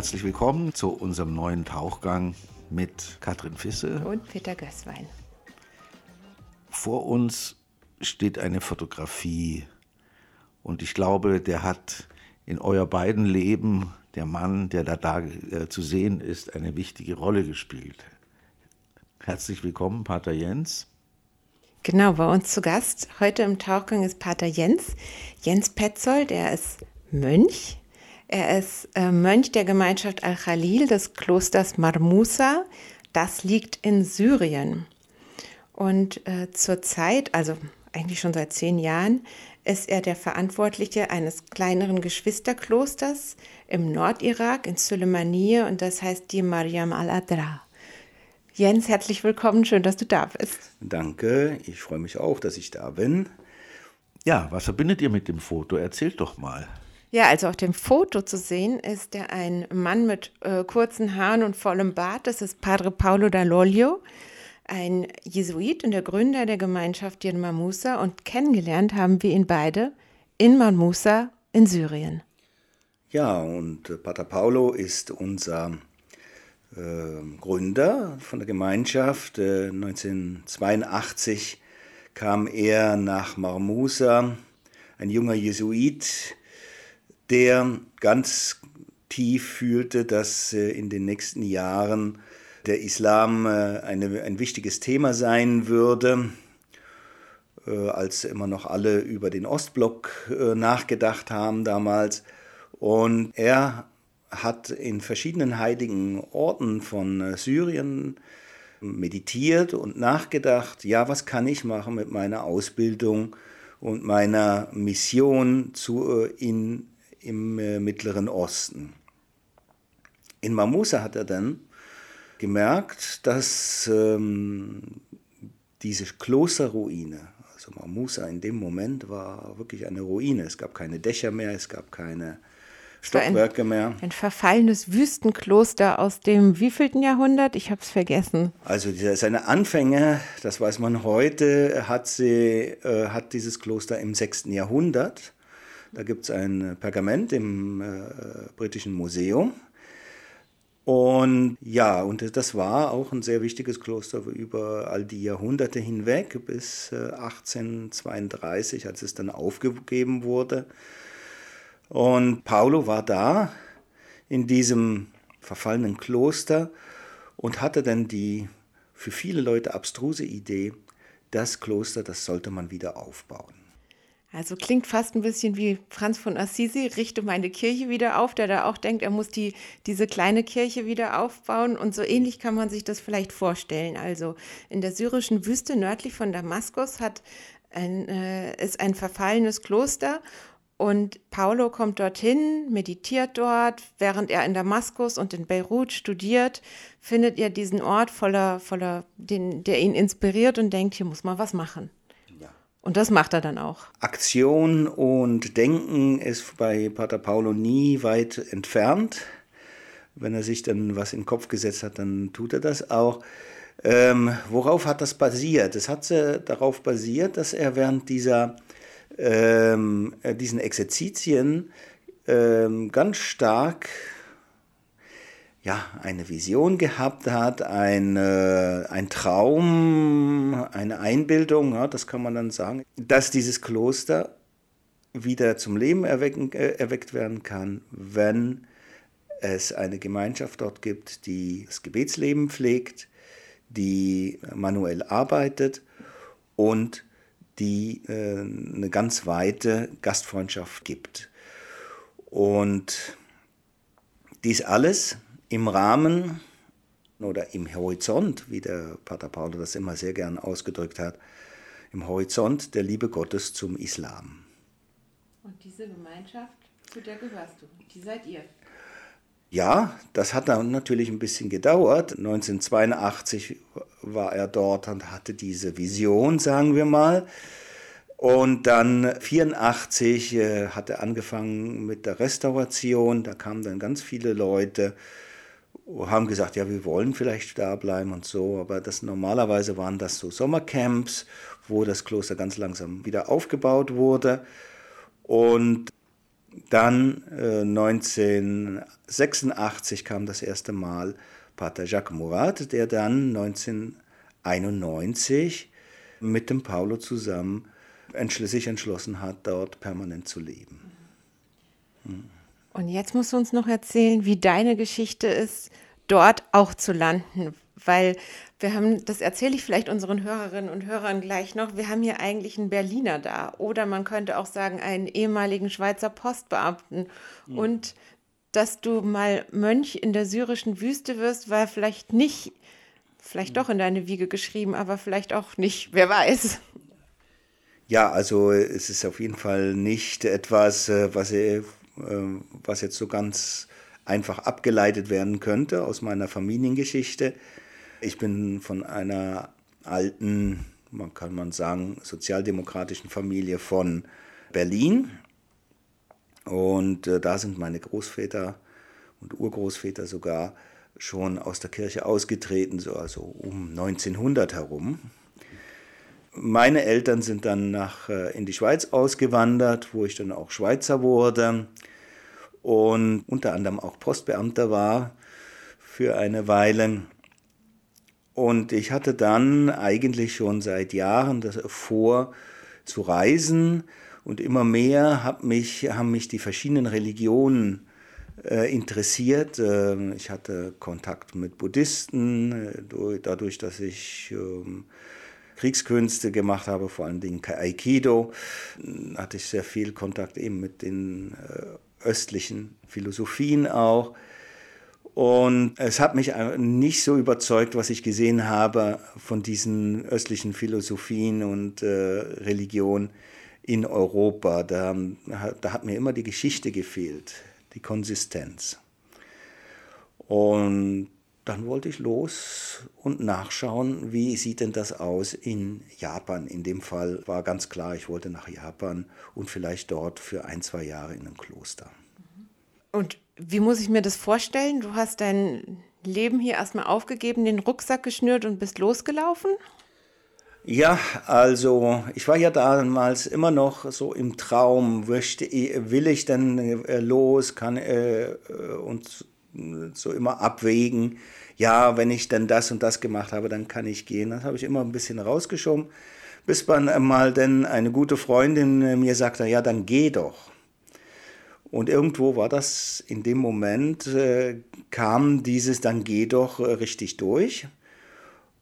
herzlich willkommen zu unserem neuen Tauchgang mit Katrin Fisse und Peter Gößwein. Vor uns steht eine Fotografie und ich glaube, der hat in euer beiden Leben, der Mann, der da, da äh, zu sehen ist, eine wichtige Rolle gespielt. Herzlich willkommen, Pater Jens. Genau, bei uns zu Gast heute im Tauchgang ist Pater Jens. Jens Petzold, der ist Mönch. Er ist äh, Mönch der Gemeinschaft Al-Khalil des Klosters Marmusa. Das liegt in Syrien. Und äh, zurzeit, also eigentlich schon seit zehn Jahren, ist er der Verantwortliche eines kleineren Geschwisterklosters im Nordirak in Suleimaniye und das heißt die Mariam al-Adra. Jens, herzlich willkommen, schön, dass du da bist. Danke, ich freue mich auch, dass ich da bin. Ja, was verbindet ihr mit dem Foto? Erzählt doch mal. Ja, also auf dem Foto zu sehen ist er ein Mann mit äh, kurzen Haaren und vollem Bart. Das ist Padre Paolo Dall'Olio, ein Jesuit und der Gründer der Gemeinschaft Dir Mamusa. Und kennengelernt haben wir ihn beide in Mamusa in Syrien. Ja, und äh, Pater Paolo ist unser äh, Gründer von der Gemeinschaft. Äh, 1982 kam er nach Marmusa, ein junger Jesuit, der ganz tief fühlte, dass äh, in den nächsten Jahren der Islam äh, eine, ein wichtiges Thema sein würde, äh, als immer noch alle über den Ostblock nachgedacht haben damals. Und er hat in verschiedenen heiligen Orten von Syrien meditiert und nachgedacht, ja, was kann ich machen mit meiner Ausbildung und meiner Mission zu, in im äh, Mittleren Osten. In Mamusa hat er dann gemerkt, dass ähm, diese Klosterruine, also Mamusa in dem Moment war wirklich eine Ruine. Es gab keine Dächer mehr, es gab keine Stockwerke ein, mehr. Ein verfallenes Wüstenkloster aus dem wievielten Jahrhundert? Ich habe es vergessen. Also seine Anfänge, das weiß man heute, hat, sie, äh, hat dieses Kloster im 6. Jahrhundert da gibt es ein Pergament im äh, Britischen Museum. Und ja, und das war auch ein sehr wichtiges Kloster über all die Jahrhunderte hinweg bis äh, 1832, als es dann aufgegeben wurde. Und Paulo war da in diesem verfallenen Kloster und hatte dann die für viele Leute abstruse Idee, das Kloster, das sollte man wieder aufbauen. Also klingt fast ein bisschen wie Franz von Assisi, richte meine Kirche wieder auf, der da auch denkt, er muss die, diese kleine Kirche wieder aufbauen. Und so ähnlich kann man sich das vielleicht vorstellen. Also in der syrischen Wüste nördlich von Damaskus hat ein, äh, ist ein verfallenes Kloster und Paulo kommt dorthin, meditiert dort, während er in Damaskus und in Beirut studiert, findet er diesen Ort voller, voller, den, der ihn inspiriert und denkt, hier muss man was machen. Und das macht er dann auch. Aktion und Denken ist bei Pater Paulo nie weit entfernt. Wenn er sich dann was in den Kopf gesetzt hat, dann tut er das auch. Ähm, worauf hat das basiert? Es hat äh, darauf basiert, dass er während dieser, ähm, äh, diesen Exerzitien ähm, ganz stark ja, eine Vision gehabt hat, ein, äh, ein Traum, eine Einbildung, ja, das kann man dann sagen, dass dieses Kloster wieder zum Leben erwecken, äh, erweckt werden kann, wenn es eine Gemeinschaft dort gibt, die das Gebetsleben pflegt, die manuell arbeitet und die äh, eine ganz weite Gastfreundschaft gibt. Und dies alles im Rahmen oder im Horizont, wie der Pater Paulo das immer sehr gern ausgedrückt hat, im Horizont der Liebe Gottes zum Islam. Und diese Gemeinschaft, zu der gehörst du, die seid ihr. Ja, das hat dann natürlich ein bisschen gedauert. 1982 war er dort und hatte diese Vision, sagen wir mal. Und dann 1984 äh, hat er angefangen mit der Restauration. Da kamen dann ganz viele Leute haben gesagt, ja, wir wollen vielleicht da bleiben und so, aber das normalerweise waren das so Sommercamps, wo das Kloster ganz langsam wieder aufgebaut wurde. Und Dann äh, 1986 kam das erste Mal Pater Jacques Murat, der dann 1991 mit dem Paulo zusammen sich entschlossen hat, dort permanent zu leben. Und jetzt musst du uns noch erzählen, wie deine Geschichte ist, dort auch zu landen, weil wir haben, das erzähle ich vielleicht unseren Hörerinnen und Hörern gleich noch, wir haben hier eigentlich einen Berliner da. Oder man könnte auch sagen einen ehemaligen Schweizer Postbeamten. Mhm. und dass du mal Mönch in der syrischen Wüste wirst, war vielleicht nicht, vielleicht doch in deine Wiege geschrieben, aber vielleicht auch nicht, wer weiß. Ja, also es ist auf jeden Fall nicht etwas, äh, was, äh, was jetzt so ganz einfach abgeleitet werden könnte aus meiner Familiengeschichte. Ich bin von einer alten, man kann man sagen, sozialdemokratischen Familie von Berlin. Und äh, da sind meine Großväter und Urgroßväter sogar schon aus der Kirche ausgetreten, so also um 1900 herum. Meine Eltern sind dann nach, äh, in die Schweiz ausgewandert, wo ich dann auch Schweizer wurde und unter anderem auch Postbeamter war für eine Weile. Und ich hatte dann eigentlich schon seit Jahren vor zu reisen und immer mehr hab mich, haben mich die verschiedenen Religionen äh, interessiert. Äh, ich hatte Kontakt mit Buddhisten, äh, dadurch, dass ich ähm, Kriegskünste gemacht habe, vor allen Dingen Aikido, hatte ich sehr viel Kontakt eben mit den äh, östlichen Philosophien auch. Und es hat mich nicht so überzeugt, was ich gesehen habe von diesen östlichen Philosophien und äh, Religionen in Europa. Da, da hat mir immer die Geschichte gefehlt, die Konsistenz. Und dann wollte ich los und nachschauen, wie sieht denn das aus in Japan. In dem Fall war ganz klar, ich wollte nach Japan und vielleicht dort für ein, zwei Jahre in einem Kloster. Und wie muss ich mir das vorstellen? Du hast dein Leben hier erstmal aufgegeben, den Rucksack geschnürt und bist losgelaufen? Ja, also ich war ja damals immer noch so im Traum, will ich denn äh, los, kann äh, und so immer abwägen. Ja, wenn ich dann das und das gemacht habe, dann kann ich gehen. Das habe ich immer ein bisschen rausgeschoben, bis man mal dann eine gute Freundin äh, mir sagte, ja, dann geh doch. Und irgendwo war das in dem Moment, äh, kam dieses dann geh doch äh, richtig durch.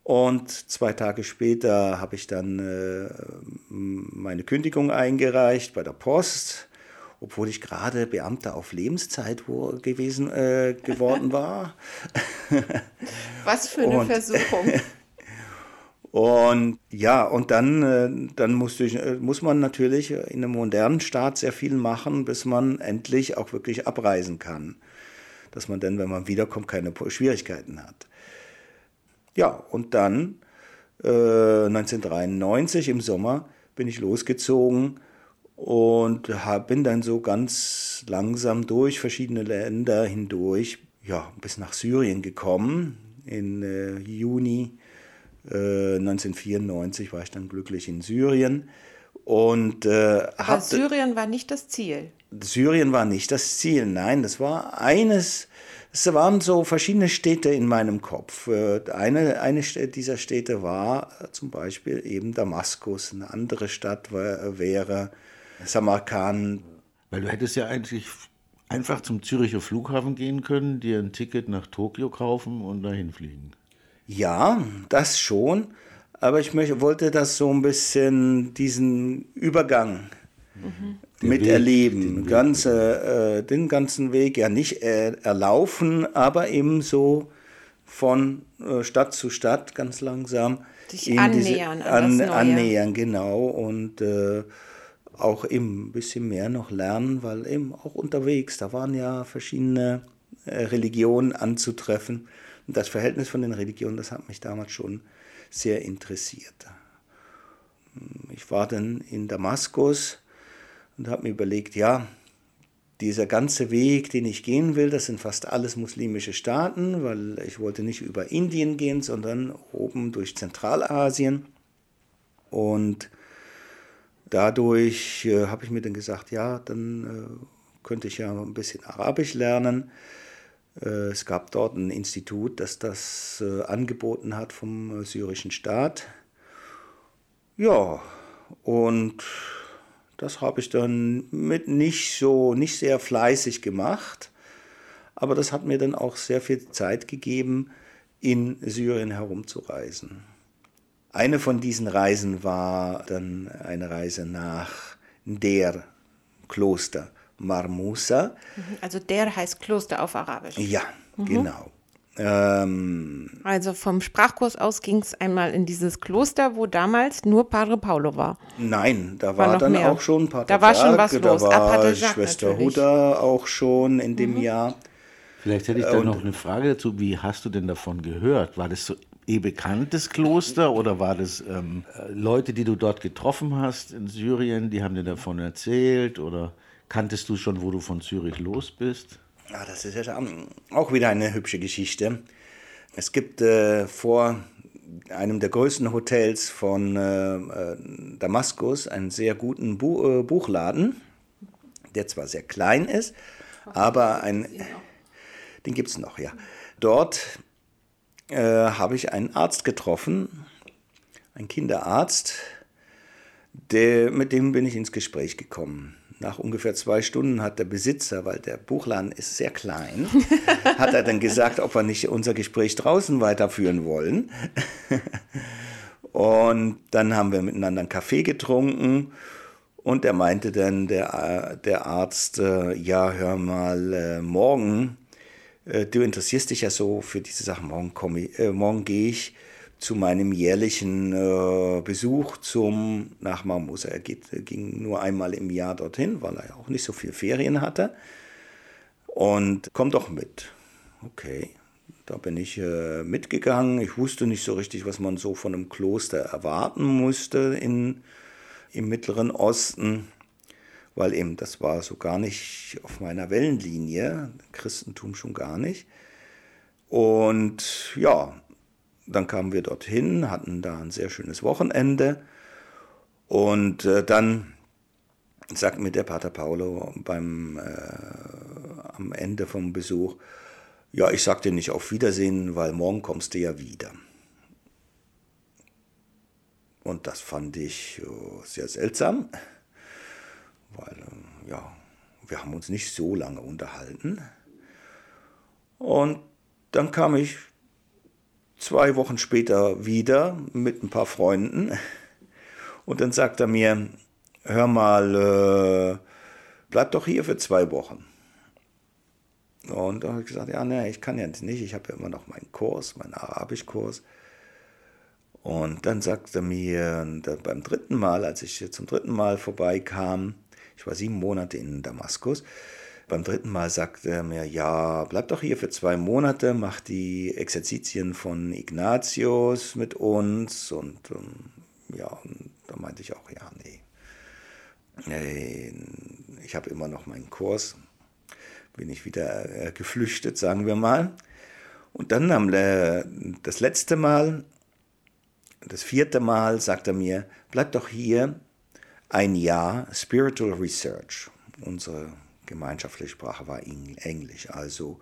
Und zwei Tage später habe ich dann äh, meine Kündigung eingereicht bei der Post, obwohl ich gerade Beamter auf Lebenszeit gewesen äh, geworden war. Was für eine Und, Versuchung. Und ja, und dann, äh, dann musste ich, äh, muss man natürlich in einem modernen Staat sehr viel machen, bis man endlich auch wirklich abreisen kann. Dass man dann, wenn man wiederkommt, keine Schwierigkeiten hat. Ja, und dann äh, 1993 im Sommer bin ich losgezogen und bin dann so ganz langsam durch verschiedene Länder hindurch, ja, bis nach Syrien gekommen. In äh, Juni 1994 äh, war ich dann glücklich in Syrien. Und, äh, Aber Syrien war nicht das Ziel. Syrien war nicht das Ziel, nein, das war eines, es waren so verschiedene Städte in meinem Kopf. Äh, eine, eine dieser Städte war zum Beispiel eben Damaskus, eine andere Stadt war, wäre Samarkand. Weil du hättest ja eigentlich einfach zum Züricher Flughafen gehen können, dir ein Ticket nach Tokio kaufen und dahin fliegen. Ja, das schon. Aber ich möchte, wollte das so ein bisschen, diesen Übergang mhm. miterleben. Weg, den, äh, den ganzen Weg, ja nicht äh, erlaufen, aber eben so von äh, Stadt zu Stadt ganz langsam. Sich annähern, diese, an, annähern, genau. Und äh, auch eben ein bisschen mehr noch lernen, weil eben auch unterwegs, da waren ja verschiedene äh, Religionen anzutreffen. Und das Verhältnis von den Religionen, das hat mich damals schon sehr interessiert. Ich war dann in Damaskus und habe mir überlegt, ja, dieser ganze Weg, den ich gehen will, das sind fast alles muslimische Staaten, weil ich wollte nicht über Indien gehen, sondern oben durch Zentralasien. Und dadurch äh, habe ich mir dann gesagt, ja, dann äh, könnte ich ja ein bisschen Arabisch lernen. Äh, es gab dort ein Institut, das das äh, angeboten hat vom äh, syrischen Staat. Ja, und das habe ich dann mit nicht so, nicht sehr fleißig gemacht. Aber das hat mir dann auch sehr viel Zeit gegeben, in Syrien herumzureisen. Eine von diesen Reisen war dann eine Reise nach der Kloster Marmusa. Mhm, also der heißt Kloster auf Arabisch. Ja, mhm. genau. Ähm, also vom Sprachkurs aus ging es einmal in dieses Kloster, wo damals nur Padre Paulo war. Nein, da war, war dann mehr. auch schon Pater Da war schon was da los. Da war ah, Schwester natürlich. Huda auch schon in dem mhm. Jahr. Vielleicht hätte ich da noch eine Frage dazu. Wie hast du denn davon gehört? War das so eh bekanntes Kloster oder war das ähm, Leute, die du dort getroffen hast in Syrien, die haben dir davon erzählt oder kanntest du schon, wo du von Zürich los bist? Ja, das ist ja auch wieder eine hübsche Geschichte. Es gibt äh, vor einem der größten Hotels von äh, äh Damaskus einen sehr guten Bu äh, Buchladen, der zwar sehr klein ist, aber ein, den gibt es noch, ja. Dort äh, habe ich einen Arzt getroffen, einen Kinderarzt, der, mit dem bin ich ins Gespräch gekommen. Nach ungefähr zwei Stunden hat der Besitzer, weil der Buchladen ist sehr klein, hat er dann gesagt, ob wir nicht unser Gespräch draußen weiterführen wollen. und dann haben wir miteinander einen Kaffee getrunken und er meinte dann, der, der Arzt, äh, ja, hör mal, äh, morgen äh, du interessierst dich ja so für diese Sachen. Morgen, äh, morgen gehe ich zu meinem jährlichen äh, Besuch zum nach Marmusa. Er geht, ging nur einmal im Jahr dorthin, weil er ja auch nicht so viel Ferien hatte. Und komm doch mit. Okay, da bin ich äh, mitgegangen. Ich wusste nicht so richtig, was man so von einem Kloster erwarten musste in, im Mittleren Osten weil eben das war so gar nicht auf meiner Wellenlinie, Christentum schon gar nicht. Und ja, dann kamen wir dorthin, hatten da ein sehr schönes Wochenende und äh, dann sagt mir der Pater Paolo beim, äh, am Ende vom Besuch, ja, ich sag dir nicht auf Wiedersehen, weil morgen kommst du ja wieder. Und das fand ich äh, sehr seltsam weil ja, wir haben uns nicht so lange unterhalten. Und dann kam ich zwei Wochen später wieder mit ein paar Freunden und dann sagt er mir, hör mal, äh, bleib doch hier für zwei Wochen. Und da habe ich gesagt, ja, nee, ich kann ja nicht, ich habe ja immer noch meinen Kurs, meinen Arabischkurs. Und dann sagt er mir beim dritten Mal, als ich zum dritten Mal vorbeikam, ich war sieben Monate in Damaskus. Beim dritten Mal sagte er mir, ja, bleib doch hier für zwei Monate, mach die Exerzitien von Ignatius mit uns. Und ähm, ja, da meinte ich auch, ja, nee. Ich habe immer noch meinen Kurs, bin ich wieder äh, geflüchtet, sagen wir mal. Und dann am, das letzte Mal, das vierte Mal, sagt er mir, bleib doch hier, ein Jahr Spiritual Research. Unsere gemeinschaftliche Sprache war Englisch, also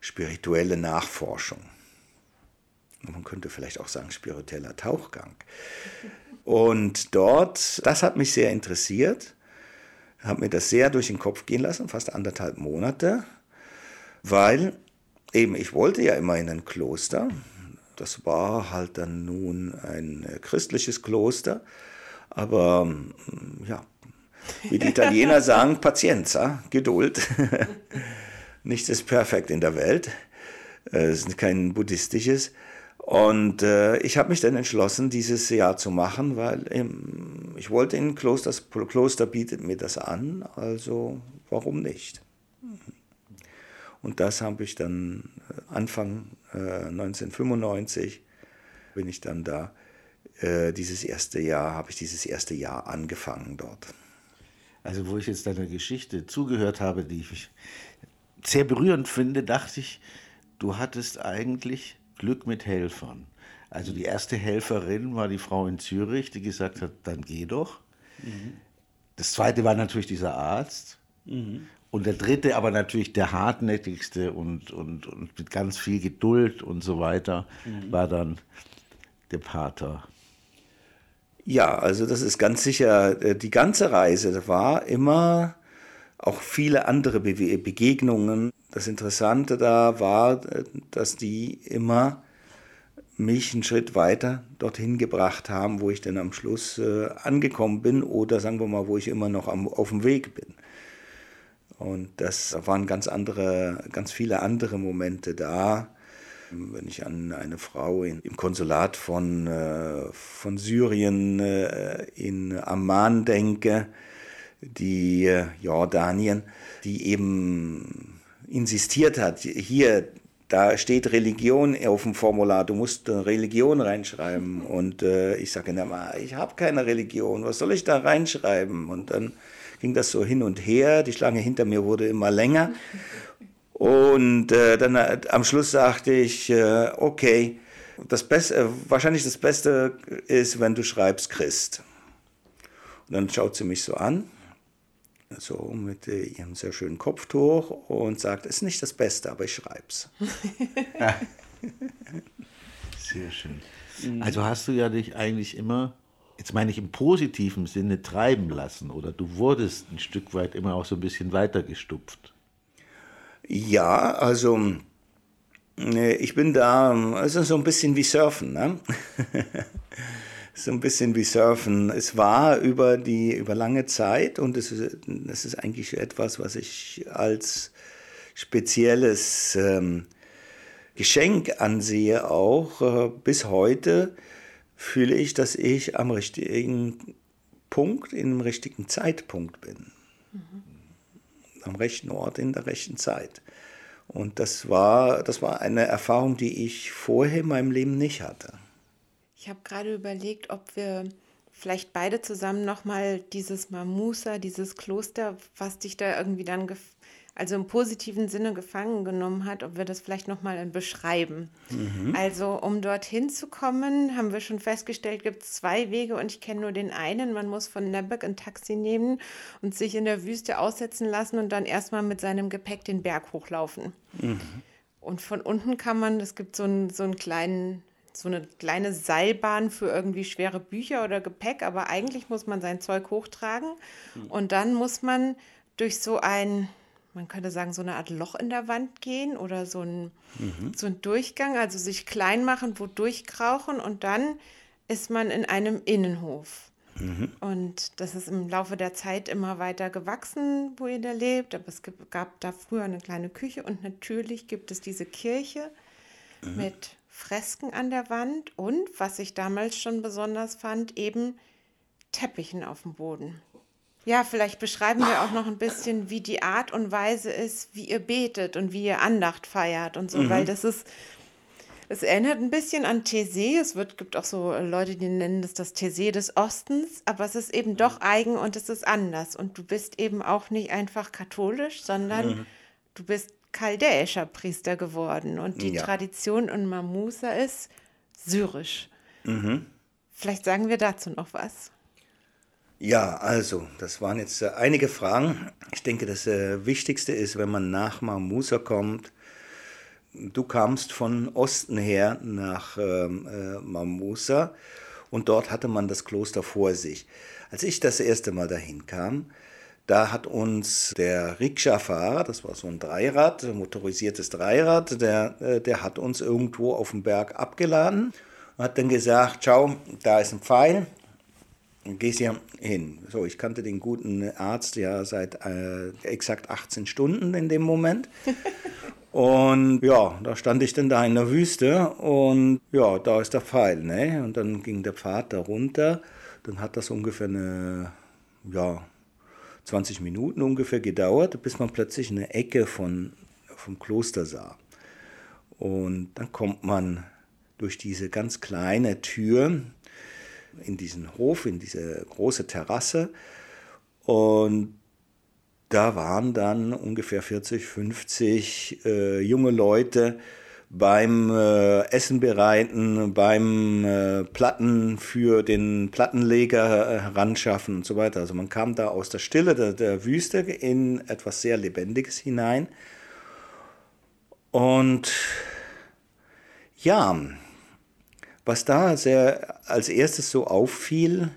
spirituelle Nachforschung. Man könnte vielleicht auch sagen spiritueller Tauchgang. Und dort, das hat mich sehr interessiert, habe mir das sehr durch den Kopf gehen lassen, fast anderthalb Monate, weil eben ich wollte ja immer in ein Kloster. Das war halt dann nun ein christliches Kloster aber mm, ja, wie die Italiener sagen, Pazienza, Geduld. Nichts ist perfekt in der Welt. Es ist kein buddhistisches. Und äh, ich habe mich dann entschlossen, dieses Jahr zu machen, weil ähm, ich wollte in ein Kloster, das Kloster bietet mir das an, also warum nicht? Und das habe ich dann äh, Anfang äh, 1995 bin ich dann da äh, dieses erste Jahr, habe ich dieses erste Jahr angefangen dort. Also wo ich jetzt deiner Geschichte zugehört habe, die ich sehr berührend finde, dachte ich, du hattest eigentlich Glück mit Helfern. Also die erste Helferin war die Frau in Zürich, die gesagt hat, dann geh doch. Mhm. Das zweite war natürlich dieser Arzt. Mhm. Und der dritte, aber natürlich der hartnäckigste und, und, und mit ganz viel Geduld und so weiter, mhm. war dann der Pater. Ja, also das ist ganz sicher, äh, die ganze Reise war immer auch viele andere Begegnungen. Das Interessante da war, äh, dass die immer mich einen Schritt weiter dorthin gebracht haben, wo ich dann am Schluss äh, angekommen bin oder sagen wir mal, wo ich immer noch am, auf dem Weg bin. Und das waren ganz andere, ganz viele andere Momente da. Wenn ich an eine Frau in, im Konsulat von, äh, von Syrien äh, in Amman denke, die äh, Jordanien, die eben insistiert hat, hier da steht Religion auf dem Formular, du musst Religion reinschreiben. Und äh, ich sage, na, ich habe keine Religion, was soll ich da reinschreiben? Und dann ging das so hin und her, die Schlange hinter mir wurde immer länger. Und äh, dann äh, am Schluss sagte ich, äh, okay, das Beste, äh, wahrscheinlich das Beste ist, wenn du schreibst Christ. Und dann schaut sie mich so an so mit ihrem sehr schönen Kopftuch und sagt, ist nicht das Beste, aber ich schreib's. sehr schön. Also hast du ja dich eigentlich immer, jetzt meine ich im positiven Sinne, treiben lassen oder du wurdest ein Stück weit immer auch so ein bisschen weitergestupft. Ja, also äh, ich bin da, es ist so ein bisschen wie Surfen. Ne? so ein bisschen wie Surfen. Es war über die über lange Zeit und es ist, es ist eigentlich etwas, was ich als spezielles ähm, Geschenk ansehe. Auch äh, bis heute fühle ich, dass ich am richtigen Punkt, in dem richtigen Zeitpunkt bin. Am rechten Ort, in der rechten Zeit. Und das war, das war eine Erfahrung, die ich vorher in meinem Leben nicht hatte. Ich habe gerade überlegt, ob wir vielleicht beide zusammen nochmal dieses Mamusa, dieses Kloster, was dich da irgendwie dann, also im positiven Sinne gefangen genommen hat, ob wir das vielleicht nochmal beschreiben. Mhm. Also um dorthin zu kommen, haben wir schon festgestellt, gibt es zwei Wege und ich kenne nur den einen. Man muss von Nebek ein Taxi nehmen und sich in der Wüste aussetzen lassen und dann erstmal mit seinem Gepäck den Berg hochlaufen. Mhm. Und von unten kann man, es gibt so einen, so einen kleinen so eine kleine Seilbahn für irgendwie schwere Bücher oder Gepäck, aber eigentlich muss man sein Zeug hochtragen mhm. und dann muss man durch so ein, man könnte sagen, so eine Art Loch in der Wand gehen oder so ein, mhm. so ein Durchgang, also sich klein machen, wo durchkrauchen und dann ist man in einem Innenhof. Mhm. Und das ist im Laufe der Zeit immer weiter gewachsen, wo ihr da lebt. Aber es gab da früher eine kleine Küche und natürlich gibt es diese Kirche mhm. mit Fresken an der Wand und, was ich damals schon besonders fand, eben Teppichen auf dem Boden. Ja, vielleicht beschreiben wir auch noch ein bisschen, wie die Art und Weise ist, wie ihr betet und wie ihr Andacht feiert und so, mhm. weil das ist, es erinnert ein bisschen an Thésée. Es wird, gibt auch so Leute, die nennen das das Thésée des Ostens, aber es ist eben doch eigen und es ist anders. Und du bist eben auch nicht einfach katholisch, sondern mhm. du bist chaldäischer Priester geworden und die ja. Tradition in Mamusa ist syrisch. Mhm. Vielleicht sagen wir dazu noch was. Ja, also, das waren jetzt äh, einige Fragen. Ich denke, das äh, Wichtigste ist, wenn man nach Mamusa kommt, du kamst von Osten her nach ähm, äh, Mamusa und dort hatte man das Kloster vor sich. Als ich das erste Mal dahin kam, da hat uns der Rikscha-Fahrer, das war so ein Dreirad, ein motorisiertes Dreirad, der, äh, der hat uns irgendwo auf dem Berg abgeladen und hat dann gesagt, schau, da ist ein Pfeil, gehst hier hin. So, ich kannte den guten Arzt ja seit äh, exakt 18 Stunden in dem Moment. Und ja, da stand ich dann da in der Wüste und ja, da ist der Pfeil. Ne? Und dann ging der Pfad da runter. Dann hat das ungefähr eine, ja, 20 Minuten ungefähr gedauert, bis man plötzlich eine Ecke von, vom Kloster sah. Und dann kommt man durch diese ganz kleine Tür in diesen Hof, in diese große Terrasse. Und da waren dann ungefähr 40, 50 äh, junge Leute beim äh, Essen bereiten, beim äh, Platten für den Plattenleger äh, heranschaffen und so weiter. Also man kam da aus der Stille der, der Wüste in etwas sehr Lebendiges hinein. Und ja, was da sehr als erstes so auffiel,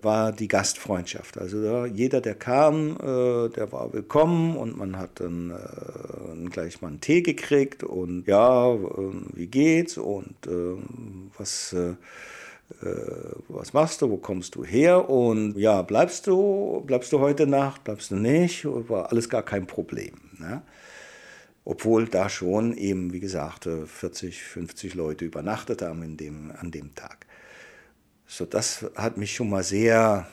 war die Gastfreundschaft. Also jeder, der kam, äh, der war willkommen und man hat dann äh, gleich mal einen Tee gekriegt und ja, äh, wie geht's und äh, was, äh, was machst du, wo kommst du her und ja, bleibst du, bleibst du heute Nacht, bleibst du nicht, war alles gar kein Problem. Ne? Obwohl da schon eben, wie gesagt, 40, 50 Leute übernachtet haben in dem, an dem Tag. So, das hat mich schon mal sehr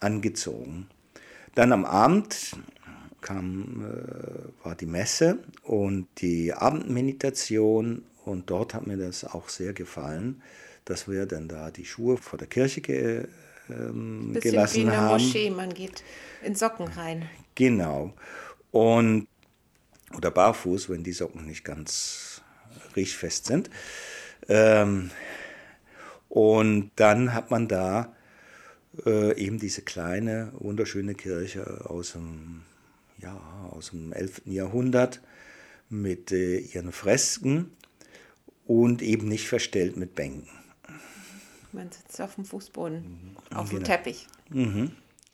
angezogen. Dann am Abend kam, äh, war die Messe und die Abendmeditation und dort hat mir das auch sehr gefallen, dass wir dann da die Schuhe vor der Kirche ge, ähm, Bisschen gelassen wie in der haben. Moschee, man geht in Socken rein. Genau. Und oder barfuß, wenn die Socken nicht ganz riechfest sind. Ähm, und dann hat man da äh, eben diese kleine, wunderschöne Kirche aus dem, ja, aus dem 11. Jahrhundert mit äh, ihren Fresken und eben nicht verstellt mit Bänken. Man sitzt auf dem Fußboden, auf dem Genau. Teppich.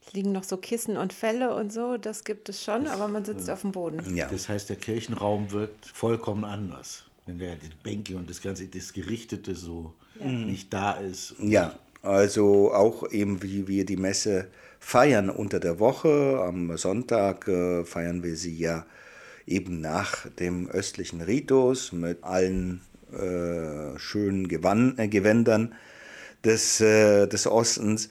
Es liegen noch so Kissen und Felle und so, das gibt es schon, aber man sitzt auf dem Boden. Ja. Das heißt, der Kirchenraum wird vollkommen anders. Wenn der die Bänke und das ganze, das Gerichtete so nicht da ist. Ja, also auch eben wie wir die Messe feiern unter der Woche. Am Sonntag äh, feiern wir sie ja eben nach dem östlichen Ritus mit allen äh, schönen Gewann äh, Gewändern des, äh, des Ostens.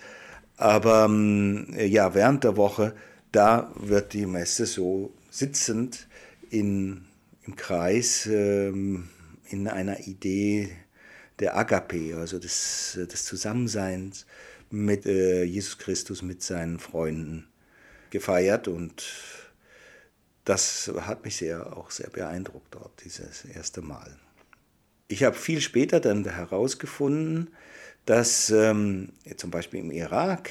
Aber ähm, ja, während der Woche, da wird die Messe so sitzend in, im Kreis ähm, in einer Idee der Agape, also des, des Zusammenseins mit äh, Jesus Christus, mit seinen Freunden gefeiert und das hat mich sehr, auch sehr beeindruckt dort, dieses erste Mal. Ich habe viel später dann herausgefunden, dass ähm, zum Beispiel im Irak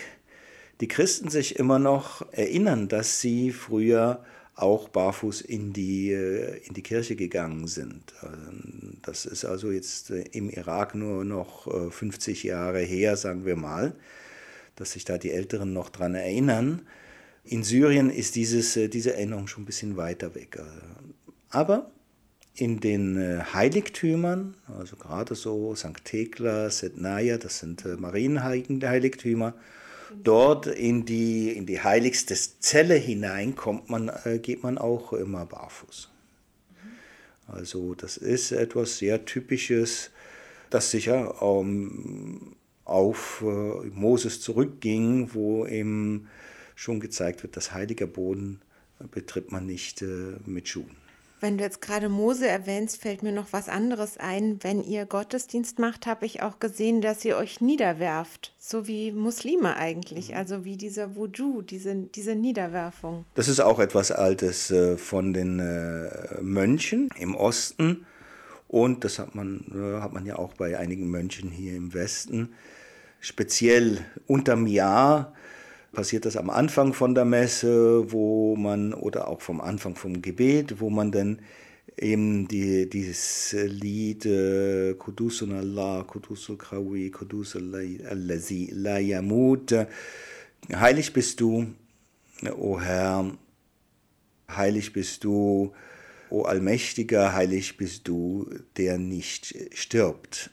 die Christen sich immer noch erinnern, dass sie früher auch barfuß in die, äh, in die Kirche gegangen sind. Ähm, Das ist also jetzt äh, im Irak nur noch äh, 50 Jahre her, sagen wir mal, dass sich da die Älteren noch dran erinnern. In Syrien ist dieses, äh, diese Erinnerung schon ein bisschen weiter weg. Äh, Aber in den äh, Heiligtümern, also gerade so St. Thekla, Setnaya, das sind äh, Marienheiligtümer, dort in die, in die heiligste Zelle hinein kommt man, äh, geht man auch immer barfuß. Also das ist etwas sehr Typisches, das sicher ähm, auf äh, Moses zurückging, wo eben schon gezeigt wird, dass heiliger Boden betritt man nicht äh, mit Schuhen. Wenn du jetzt gerade Mose erwähnst, fällt mir noch was anderes ein. Wenn ihr Gottesdienst macht, habe ich auch gesehen, dass ihr euch niederwerft. So wie Muslime eigentlich. Also wie dieser Wudu, diese, diese Niederwerfung. Das ist auch etwas Altes äh, von den äh, Mönchen im Osten. Und das hat man, äh, hat man ja auch bei einigen Mönchen hier im Westen. Speziell unterm Jahr passiert das am Anfang von der Messe, wo man, oder auch vom Anfang vom Gebet, wo man dann eben die, dieses Lied äh, Kudusun Allah, Kudusul Krawi, Kudusul Allazi La Yamut, Heilig bist du, O Herr, heilig bist du, O Allmächtiger, heilig bist du, der nicht stirbt,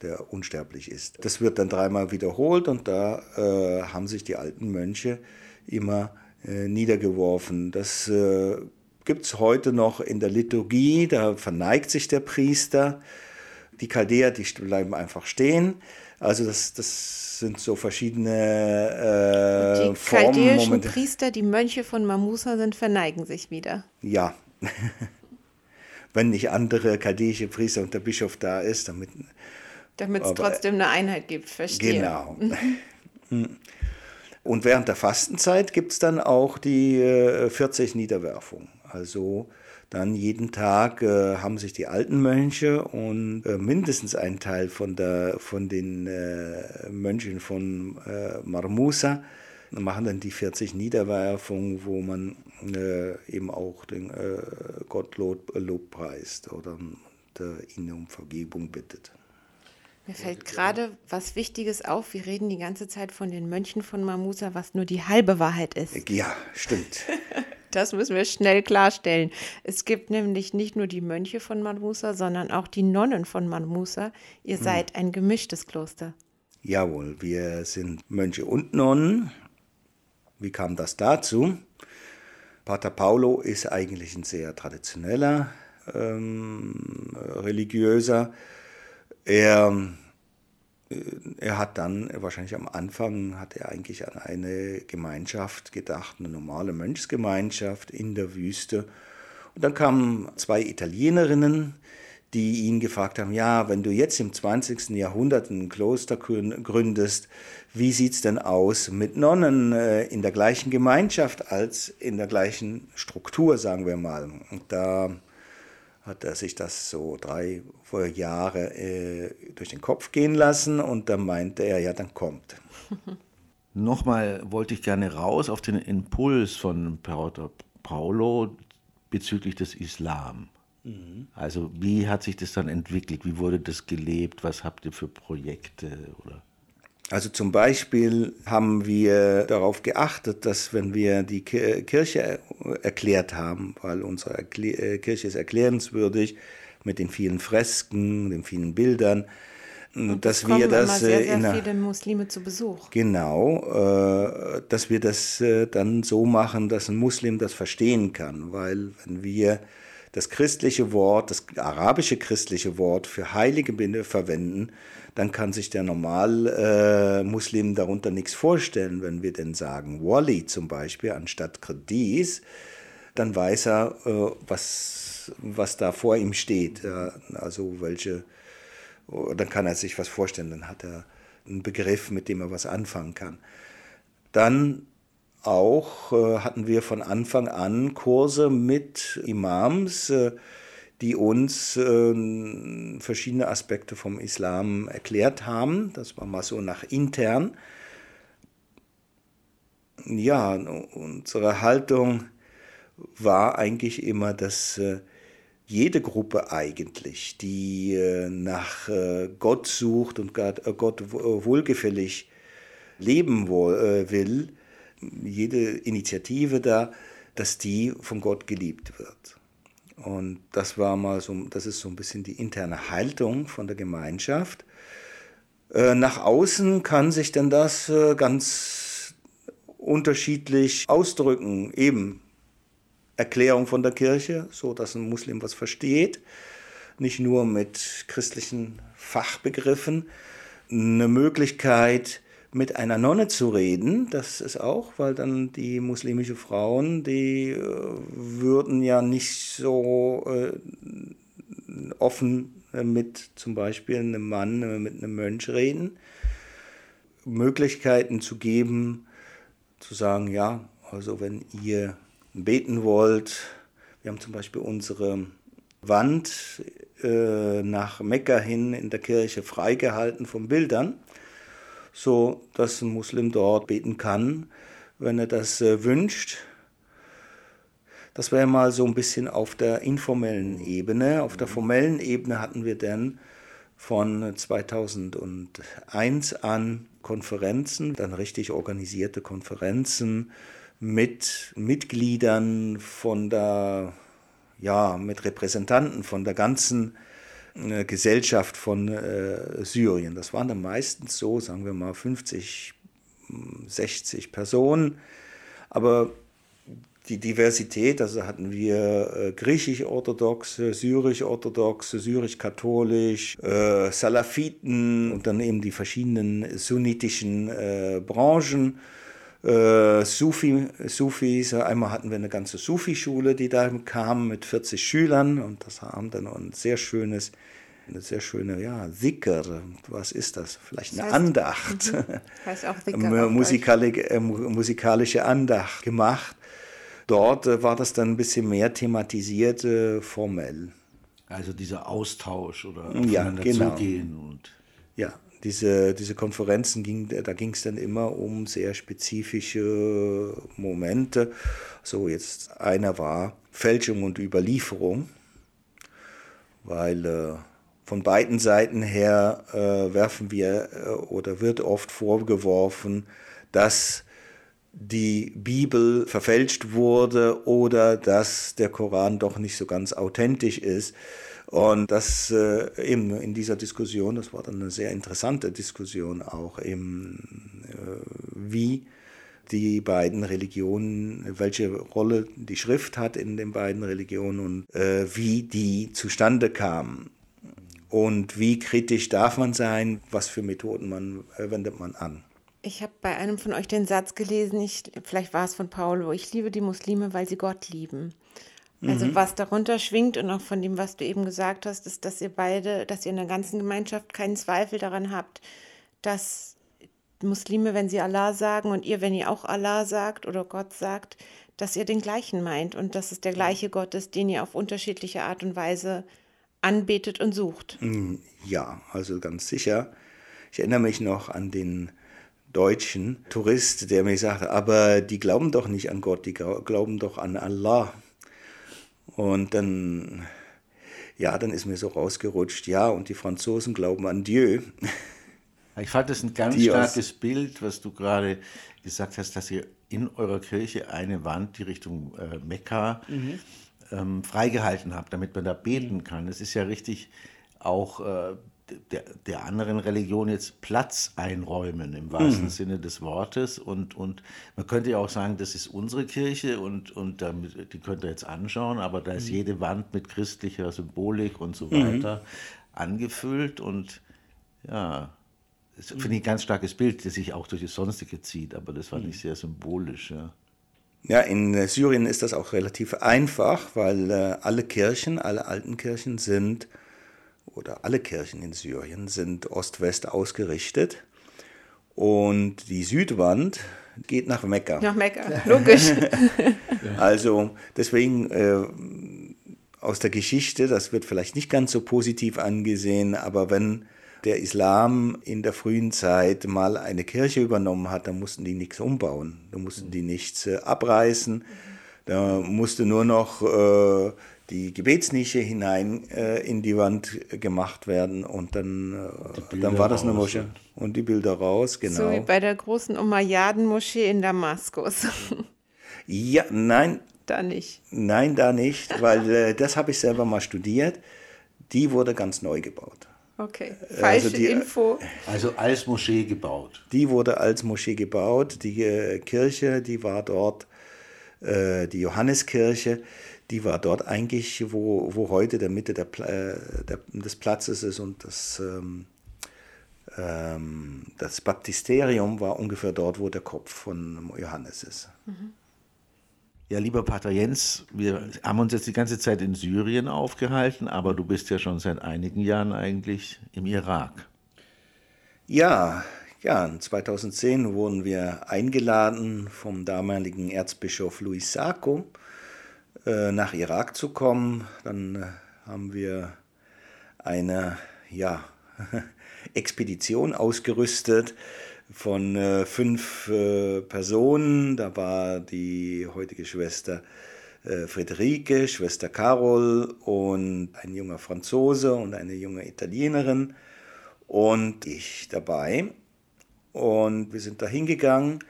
der unsterblich ist. Das wird dann dreimal wiederholt und da äh, haben sich die alten Mönche immer äh, niedergeworfen. Das äh, gibt es heute noch in der Liturgie, da verneigt sich der Priester. Die Chaldäer, die bleiben einfach stehen. Also das, das sind so verschiedene äh, Die Formen. chaldäischen Momente- Priester, die Mönche von Mamusa sind, verneigen sich wieder. Ja. Wenn nicht andere chaldäische Priester und der Bischof da ist, damit. Damit es trotzdem eine Einheit gibt, verstehe. Genau. Und während der Fastenzeit gibt es dann auch die äh, 40 Niederwerfungen. Also Dann jeden Tag äh, haben sich die alten Mönche und äh, mindestens ein Teil von, der, von den äh, Mönchen von äh, Marmusa machen dann die 40 Niederwerfungen, wo man eben auch den äh, Gott Lob, lobpreist oder ihn um Vergebung bittet. Mir fällt gerade was Wichtiges auf. Wir reden die ganze Zeit von den Mönchen von Marmusa, was nur die halbe Wahrheit ist. Ja, stimmt. Das müssen wir schnell klarstellen. Es gibt nämlich nicht nur die Mönche von Manmusa, sondern auch die Nonnen von Manmusa. Ihr hm. seid ein gemischtes Kloster. Jawohl, wir sind Mönche und Nonnen. Wie kam das dazu? Pater Paulo ist eigentlich ein sehr traditioneller ähm, religiöser. Er er hat dann wahrscheinlich am Anfang hat er eigentlich an eine Gemeinschaft gedacht, eine normale Mönchsgemeinschaft in der Wüste. Und dann kamen zwei Italienerinnen, die ihn gefragt haben, ja, wenn du jetzt im 20. Jahrhundert ein Kloster gründest, wie sieht es denn aus mit Nonnen äh, in der gleichen Gemeinschaft als in der gleichen Struktur, sagen wir mal. Und da hat er sich das so drei Jahre äh, durch den Kopf gehen lassen und dann meinte er, ja, dann kommt. Nochmal wollte ich gerne raus auf den Impuls von Paulo bezüglich des Islam. Mhm. Also wie hat sich das dann entwickelt? Wie wurde das gelebt? Was habt ihr für Projekte? Oder? Also zum Beispiel haben wir darauf geachtet, dass wenn wir die Kirche erklärt haben, weil unsere äh, Kirche ist erklärenswürdig mit den vielen Fresken, den vielen Bildern, und dass wir das sehr, sehr in viele Muslime zu Besuch. Genau, äh, dass wir das äh, dann so machen, dass ein Muslim das verstehen kann, weil wenn wir das christliche Wort, das arabische christliche Wort für heilige Binde verwenden, dann kann sich der Normal-Muslim äh, darunter nichts vorstellen. Wenn wir denn sagen Wali zum Beispiel anstatt Kredis, dann weiß er, äh, was, was da vor ihm steht. Also welche, dann kann er sich was vorstellen, dann hat er einen Begriff, mit dem er was anfangen kann. Dann auch äh, hatten wir von Anfang an Kurse mit Imams, äh, die uns äh, verschiedene Aspekte vom Islam erklärt haben. Das war mal so nach intern. Ja, unsere Haltung war eigentlich immer, dass äh, jede Gruppe eigentlich, die äh, nach äh, Gott sucht und Gott wohlgefällig leben will, jede Initiative da, dass die von Gott geliebt wird. Und das war mal so, das ist so ein bisschen die interne Haltung von der Gemeinschaft. Äh, nach außen kann sich denn das äh, ganz unterschiedlich ausdrücken. Eben Erklärung von der Kirche, so dass ein Muslim was versteht, nicht nur mit christlichen Fachbegriffen. Eine Möglichkeit, mit einer Nonne zu reden, das ist auch, weil dann die muslimische Frauen, die äh, würden ja nicht so äh, offen mit zum Beispiel einem Mann, äh, mit einem Mönch reden. Möglichkeiten zu geben, zu sagen, ja, also wenn ihr beten wollt, wir haben zum Beispiel unsere Wand äh, nach Mekka hin in der Kirche freigehalten von Bildern so dass ein Muslim dort beten kann, wenn er das äh, wünscht. Das wäre mal so ein bisschen auf der informellen Ebene. Auf der formellen Ebene hatten wir dann von 2001 an Konferenzen, dann richtig organisierte Konferenzen mit Mitgliedern von der, ja, mit Repräsentanten von der ganzen Gesellschaft von äh, Syrien. Das waren dann meistens so, sagen wir mal, 50, 60 Personen. Aber die Diversität, also hatten wir äh, griechisch-orthodoxe, syrisch-orthodoxe, syrisch-katholisch, äh, Salafiten und dann eben die verschiedenen sunnitischen Branchen. Äh, Sufi, Sufis, einmal hatten wir eine ganze Sufi-Schule, die da kam mit 40 Schülern und das haben dann ein sehr schönes, eine sehr schöne, ja, Zikr, was ist das? Vielleicht eine das heißt, Andacht, mhm. heißt auch Zikr Musikali äh, musikalische Andacht gemacht. dort äh, war das dann ein bisschen mehr thematisiert, äh, formell. Also dieser Austausch oder ja, genau. zugehen und ja, diese, diese Konferenzen ging, da ging es dann immer um sehr spezifische Momente. So jetzt einer war Fälschung und Überlieferung, weil äh, von beiden Seiten her äh, werfen wir äh, oder wird oft vorgeworfen, dass die Bibel verfälscht wurde oder dass der Koran doch nicht so ganz authentisch ist. Und das äh, eben in dieser Diskussion, das war dann eine sehr interessante Diskussion auch, eben, äh, wie die beiden Religionen, welche Rolle die Schrift hat in den beiden Religionen und äh, wie die zustande kamen. Und wie kritisch darf man sein, was für Methoden man, äh, wendet man an. Ich habe bei einem von euch den Satz gelesen, ich, vielleicht war es von Paulo, ich liebe die Muslime, weil sie Gott lieben. Also mhm. was darunter schwingt und auch von dem, was du eben gesagt hast, ist, dass ihr beide, dass ihr in der ganzen Gemeinschaft keinen Zweifel daran habt, dass Muslime, wenn sie Allah sagen und ihr, wenn ihr auch Allah sagt oder Gott sagt, dass ihr den gleichen meint und dass es der gleiche Gott ist, den ihr auf unterschiedliche Art und Weise anbetet und sucht. Mm, ja, also ganz sicher. Ich erinnere mich noch an den deutschen Tourist, der mir sagte, aber die glauben doch nicht an Gott, die glauben doch an Allah. Und dann, ja, dann ist mir so rausgerutscht, ja, und die Franzosen glauben an Dieu. Ich fand das ein ganz Dios. starkes Bild, was du gerade gesagt hast, dass ihr in eurer Kirche eine Wand, die Richtung äh, Mekka, mhm. ähm, freigehalten habt, damit man da beten kann. Es ist ja richtig auch äh, der, der anderen Religion jetzt Platz einräumen, im wahrsten mhm. Sinne des Wortes. Und, und man könnte ja auch sagen, das ist unsere Kirche und, und damit, die könnt ihr jetzt anschauen, aber da ist mhm. jede Wand mit christlicher Symbolik und so weiter mhm. angefüllt. Und ja, das finde ich ein ganz starkes Bild, das sich auch durch das Sonstige zieht, aber das war nicht sehr symbolisch. Ja. Ja, in Syrien ist das auch relativ einfach, weil äh, alle Kirchen, alle alten Kirchen sind oder alle Kirchen in Syrien sind Ost-West ausgerichtet. Und die Südwand geht nach Mekka. Nach Mekka, logisch. also deswegen äh, aus der Geschichte, das wird vielleicht nicht ganz so positiv angesehen, aber wenn der Islam in der frühen Zeit mal eine Kirche übernommen hat, dann mussten die nichts umbauen, da mussten die nichts äh, abreißen, da musste nur noch äh, die Gebetsnische hinein äh, in die Wand gemacht werden und dann, äh, dann war das eine Moschee. Und die Bilder raus, genau. So wie bei der großen Umayyaden-Moschee in Damaskus. ja, nein. Da nicht. Nein, da nicht, weil äh, das habe ich selber mal studiert. Die wurde ganz neu gebaut. Okay, also falsche also die, Info. Also als Moschee gebaut. Die wurde als Moschee gebaut. Die äh, Kirche, die war dort, äh, die Johanneskirche, die war dort eigentlich, wo, wo heute der Mitte der, äh, der, des Platzes ist und das, ähm, ähm, das Baptisterium war ungefähr dort, wo der Kopf von Johannes ist. Mhm. Ja, lieber Pater Jens, wir haben uns jetzt die ganze Zeit in Syrien aufgehalten, aber du bist ja schon seit einigen Jahren eigentlich im Irak. Ja, ja, 2010 wurden wir eingeladen vom damaligen Erzbischof Luis Sacco äh, nach Irak zu kommen. Dann äh, haben wir eine ja, Expedition ausgerüstet von äh, fünf äh, Personen. Da war die heutige Schwester äh, Friederike, Schwester Carol und ein junger Franzose und eine junge Italienerin und ich dabei. Und wir sind da hingegangen,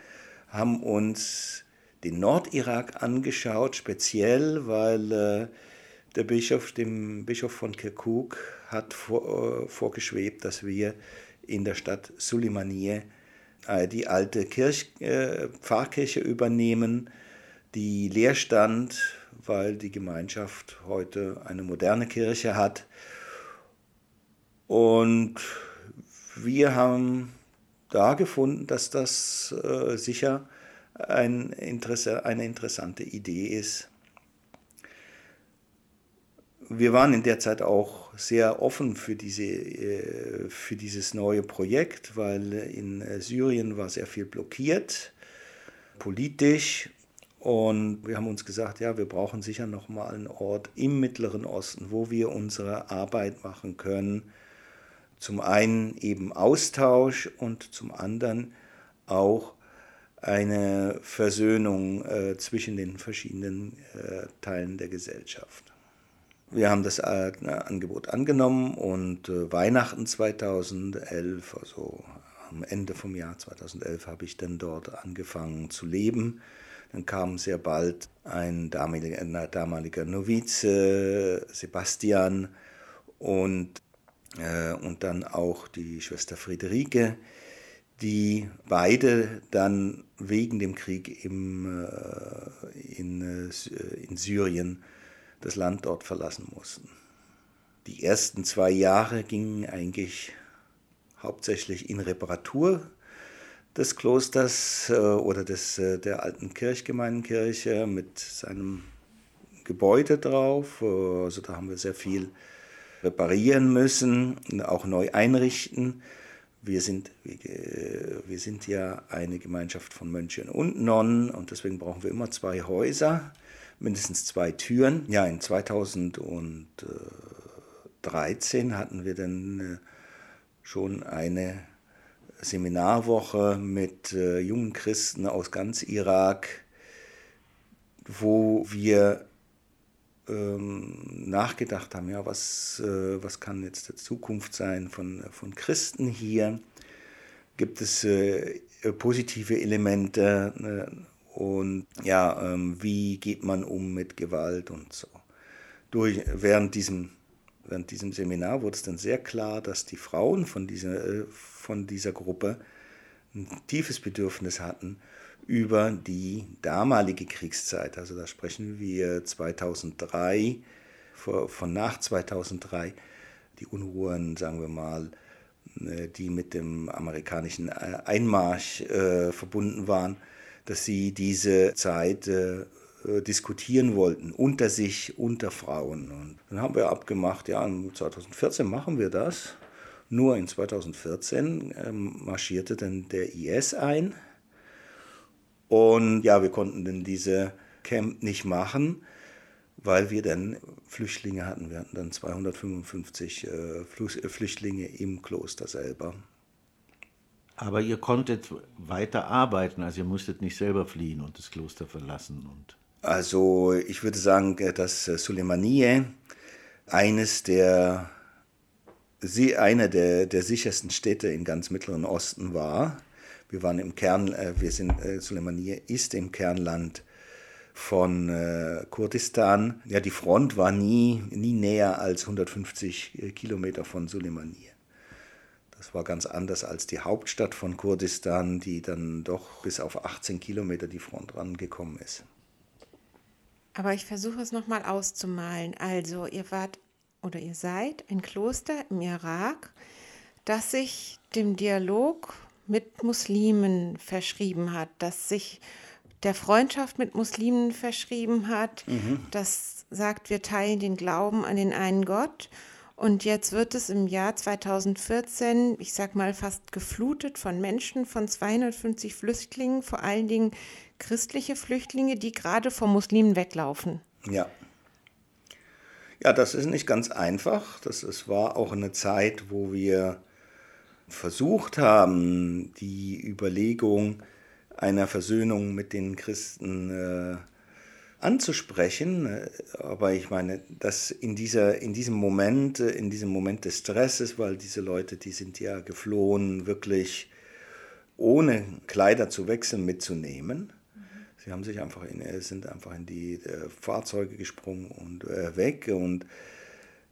haben uns den Nordirak angeschaut, speziell, weil äh, der Bischof, dem Bischof von Kirkuk, hat vor, äh, vorgeschwebt, dass wir in der Stadt Sulimanie äh, die alte Kirch, äh, Pfarrkirche übernehmen, die leer stand, weil die Gemeinschaft heute eine moderne Kirche hat. Und wir haben da gefunden, dass das äh, sicher ein Interesse, eine interessante Idee ist. Wir waren in der Zeit auch sehr offen für, diese, äh, für dieses neue Projekt, weil in Syrien war sehr viel blockiert, politisch. Und wir haben uns gesagt, ja, wir brauchen sicher noch mal einen Ort im Mittleren Osten, wo wir unsere Arbeit machen können. Zum einen eben Austausch und zum anderen auch eine Versöhnung äh, zwischen den verschiedenen äh, Teilen der Gesellschaft. Wir haben das äh, Angebot angenommen und äh, Weihnachten 2011, also am Ende vom Jahr 2011, habe ich dann dort angefangen zu leben. Dann kam sehr bald ein damaliger, damaliger Novize, Sebastian, und, und dann auch die Schwester Friederike die beide dann wegen dem Krieg im, äh, in, äh, in Syrien das Land dort verlassen mussten. Die ersten zwei Jahre gingen eigentlich hauptsächlich in Reparatur des Klosters äh, oder des, der alten Kirchgemeinenkirche mit seinem Gebäude drauf. Also da haben wir sehr viel reparieren müssen, auch neu einrichten. Wir sind, wir sind ja eine Gemeinschaft von Mönchen und Nonnen und deswegen brauchen wir immer zwei Häuser, mindestens zwei Türen. Ja, in 2013 hatten wir dann äh, schon eine Seminarwoche mit äh, jungen Christen aus ganz Irak, wo wir ähm, nachgedacht haben, ja, was, äh, was kann jetzt die Zukunft sein von, von Christen hier? Gibt es äh, positive Elemente? Äh, und ja, ähm, wie geht man um mit Gewalt und so? Durch, während, diesem, während diesem Seminar wurde es dann sehr klar, dass die Frauen von dieser, äh, von dieser Gruppe ein tiefes Bedürfnis hatten, über die damalige Kriegszeit. Also da sprechen wir 2003, von nach 2003, die Unruhen, sagen wir mal, äh, die mit dem amerikanischen äh, Einmarsch äh, verbunden waren, dass sie diese Zeit äh, diskutieren wollten, unter sich, unter Frauen. Und dann haben wir abgemacht, ja, 2014 machen wir das. Nur in 2014 ähm, marschierte dann der IS ein und ja, wir konnten dann diese Camp nicht machen, weil wir dann Flüchtlinge hatten. Wir hatten dann 255 äh, Flüchtlinge im Kloster selber. Aber ihr konntet weiter arbeiten, also ihr musstet nicht selber fliehen und das Kloster verlassen. Und also ich würde sagen, dass Suleimanie eines der, einer der, der sichersten Städte im ganz Mittleren Osten war. Wir waren im Kern, äh, wir sind, äh, Suleimanie ist im Kernland von äh, Kurdistan. Ja, die Front war nie, nie näher als 150 äh, Kilometer von Suleimanie. Das war ganz anders als die Hauptstadt von Kurdistan, die dann doch bis auf 18 Kilometer die Front rangekommen ist. Aber ich versuche es nochmal auszumalen. Also, ihr wart oder ihr seid ein Kloster im Irak, das sich dem Dialog mit Muslimen verschrieben hat, das sich der Freundschaft mit Muslimen verschrieben hat, mhm. das sagt, wir teilen den Glauben an den einen Gott. Und jetzt wird es im Jahr 2014, ich sag mal, fast geflutet von Menschen, von 250 Flüchtlingen, vor allen Dingen christliche Flüchtlinge, die gerade vor Muslimen weglaufen. Ja. Ja, das ist nicht ganz einfach. Das, das war auch eine Zeit, wo wir versucht haben, die Überlegung einer Versöhnung mit den Christen äh, anzusprechen. Aber ich meine, dass in, dieser, in diesem Moment, in diesem Moment des Stresses, weil diese Leute, die sind ja geflohen, wirklich ohne Kleider zu wechseln mitzunehmen. Sie haben sich einfach in, sind einfach in die äh, Fahrzeuge gesprungen und äh, weg und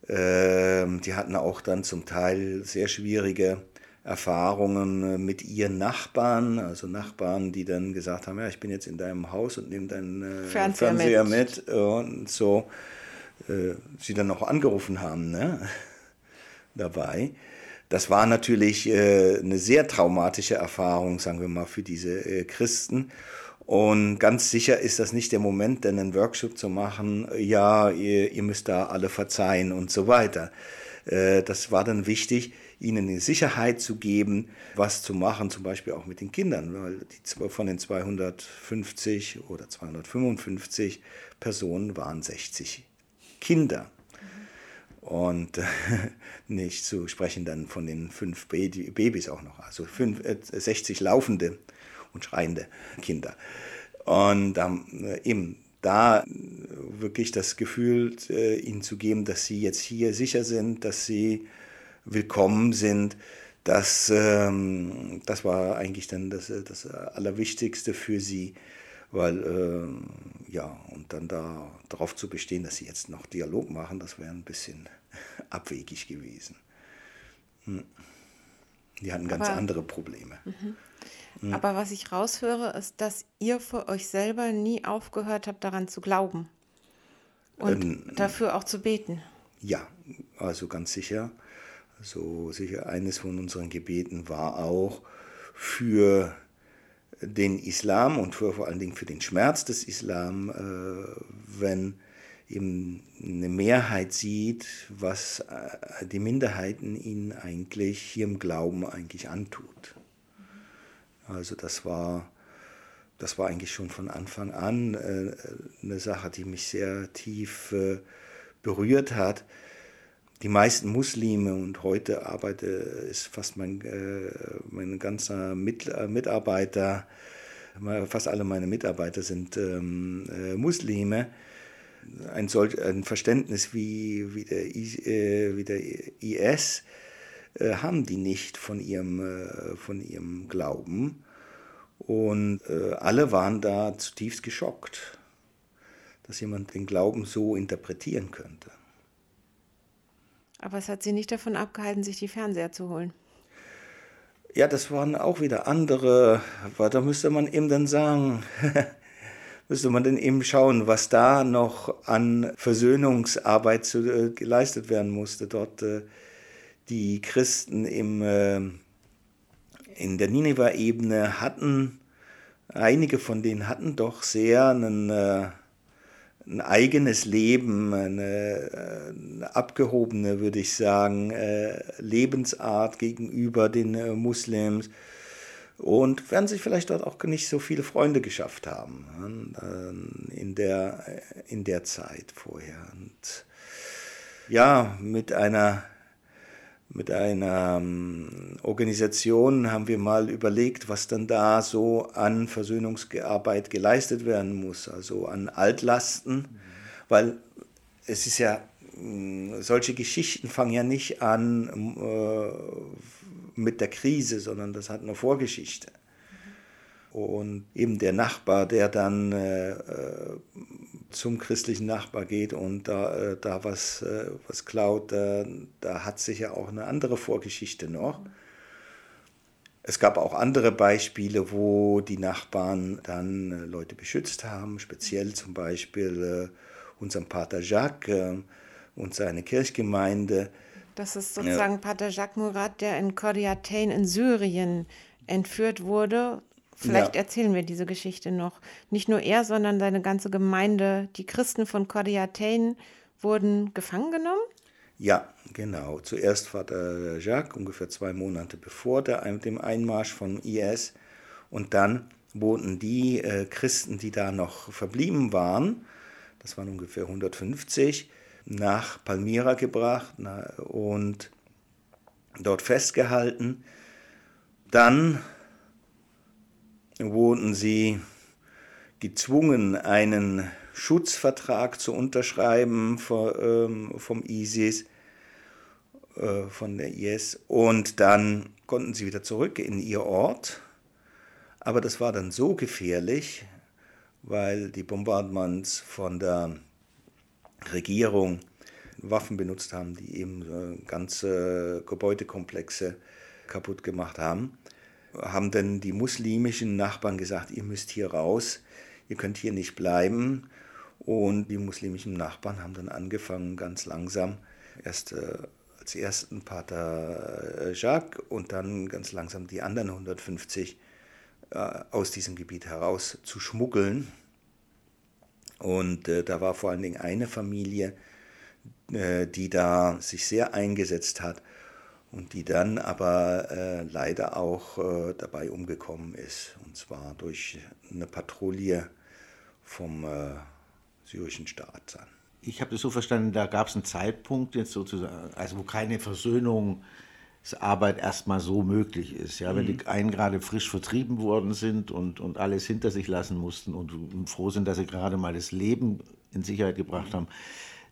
äh, die hatten auch dann zum Teil sehr schwierige Erfahrungen äh, mit ihren Nachbarn, also Nachbarn, die dann gesagt haben, ja, ich bin jetzt in deinem Haus und nehme deinen äh, Fernseher, Fernseher mit. mit. und so äh, sie dann noch angerufen haben ne? dabei. Das war natürlich äh, eine sehr traumatische Erfahrung, sagen wir mal, für diese äh, Christen. Und ganz sicher ist das nicht der Moment, denn einen Workshop zu machen, ja, ihr, ihr müsst da alle verzeihen und so weiter. Äh, das war dann wichtig, ihnen eine Sicherheit zu geben, was zu machen, zum Beispiel auch mit den Kindern, weil die, von den 250 oder 255 Personen waren 60 Kinder. Und äh, nicht zu sprechen dann von den fünf Babys auch noch, also fünf, äh, 60 laufende und schreiende Kinder. Und ähm, eben da wirklich das Gefühl äh, ihnen zu geben, dass sie jetzt hier sicher sind, dass sie willkommen sind, das, ähm, das war eigentlich dann das, das Allerwichtigste für sie, weil, äh, ja, und dann da darauf zu bestehen, dass sie jetzt noch Dialog machen, das wäre ein bisschen abwegig gewesen. Hm. Die hatten ganz Aber, andere Probleme. Mhm. Mhm. Aber was ich raushöre, ist, dass ihr für euch selber nie aufgehört habt, daran zu glauben und ähm, dafür auch zu beten. Ja, also ganz sicher. Also sicher eines von unseren Gebeten war auch für den Islam und für, vor allen Dingen für den Schmerz des Islam, äh, wenn eben eine Mehrheit sieht, was äh, die Minderheiten ihnen eigentlich hier im Glauben eigentlich antut. Also das war, das war eigentlich schon von Anfang an äh, eine Sache, die mich sehr tief berührt hat. Die meisten Muslime und heute arbeite ist fast mein, äh, mein ganzer Mit, äh, Mitarbeiter, fast alle meine Mitarbeiter sind ähm, äh, Muslime. Ein, solch, ein Verständnis wie, wie, der, I, wie der IS äh, haben die nicht von ihrem, äh, von ihrem Glauben. Und äh, alle waren da zutiefst geschockt, dass jemand den Glauben so interpretieren könnte. Aber es hat sie nicht davon abgehalten, sich die Fernseher zu holen. Ja, das waren auch wieder andere, da müsste man eben dann sagen, müsste man dann eben schauen, was da noch an Versöhnungsarbeit zu, äh, geleistet werden musste. Dort äh, die Christen im, äh, in der Nineveh-Ebene hatten, einige von denen hatten doch sehr einen, äh, ein eigenes Leben, eine, eine, abgehobene, würde ich sagen, äh, Lebensart gegenüber den äh, Muslims und werden sich vielleicht dort auch nicht so viele Freunde geschafft haben äh, in der, in der Zeit vorher. Und ja, mit einer mit einer ähm, Organisation haben wir mal überlegt, was dann da so an Versöhnungsarbeit geleistet werden muss, also an Altlasten, mhm. weil es ist ja, mm, solche Geschichten fangen ja nicht an äh, mit der Krise, sondern das hat eine Vorgeschichte. Und eben der Nachbar, der dann äh, äh, zum christlichen Nachbar geht und da, äh, da was, äh, was klaut, da, da hat sich ja auch eine andere Vorgeschichte noch. Es gab auch andere Beispiele, wo die Nachbarn dann äh, Leute beschützt haben, speziell zum Beispiel unseren Pater Jacques und seine Kirchgemeinde. Das ist sozusagen ja. Pater Jacques Murat, der in Kodiatein in Syrien entführt wurde Vielleicht ja. erzählen wir diese Geschichte noch. Nicht nur er, sondern seine ganze Gemeinde, die Christen von Cordiatein, wurden gefangen genommen? Ja, genau. Zuerst Vater Jacques, ungefähr zwei Monate bevor der, dem Einmarsch von IS. Und dann wurden die äh, Christen, die da noch verblieben waren, das waren ungefähr 150, nach Palmyra gebracht na, und dort festgehalten. Dann wurden sie gezwungen, einen Schutzvertrag zu unterschreiben ähm, vom ISIS, äh, von der IS. Und dann konnten sie wieder zurück in ihr Ort. Aber das war dann so gefährlich, weil die Bombardements von der Regierung Waffen benutzt haben, die eben ganze Gebäudekomplexe kaputt gemacht haben haben dann die muslimischen Nachbarn gesagt, ihr müsst hier raus, ihr könnt hier nicht bleiben. Und die muslimischen Nachbarn haben dann angefangen, ganz langsam, erst äh, als ersten Pater äh, Jacques und dann ganz langsam die anderen 150 äh, aus diesem Gebiet heraus zu schmuggeln. Und äh, da war vor allen Dingen eine Familie, äh, die da sich sehr eingesetzt hat und die dann aber äh, leider auch äh, dabei umgekommen ist. Und zwar durch eine Patrouille vom äh, syrischen Staat dann. Ich habe das so verstanden, da gab es einen Zeitpunkt jetzt sozusagen, also wo keine Versöhnungsarbeit erstmal so möglich ist. Ja, wenn die mhm. einen gerade frisch vertrieben worden sind und, und alles hinter sich lassen mussten und, froh sind, dass sie gerade mal das Leben in Sicherheit gebracht mhm. haben,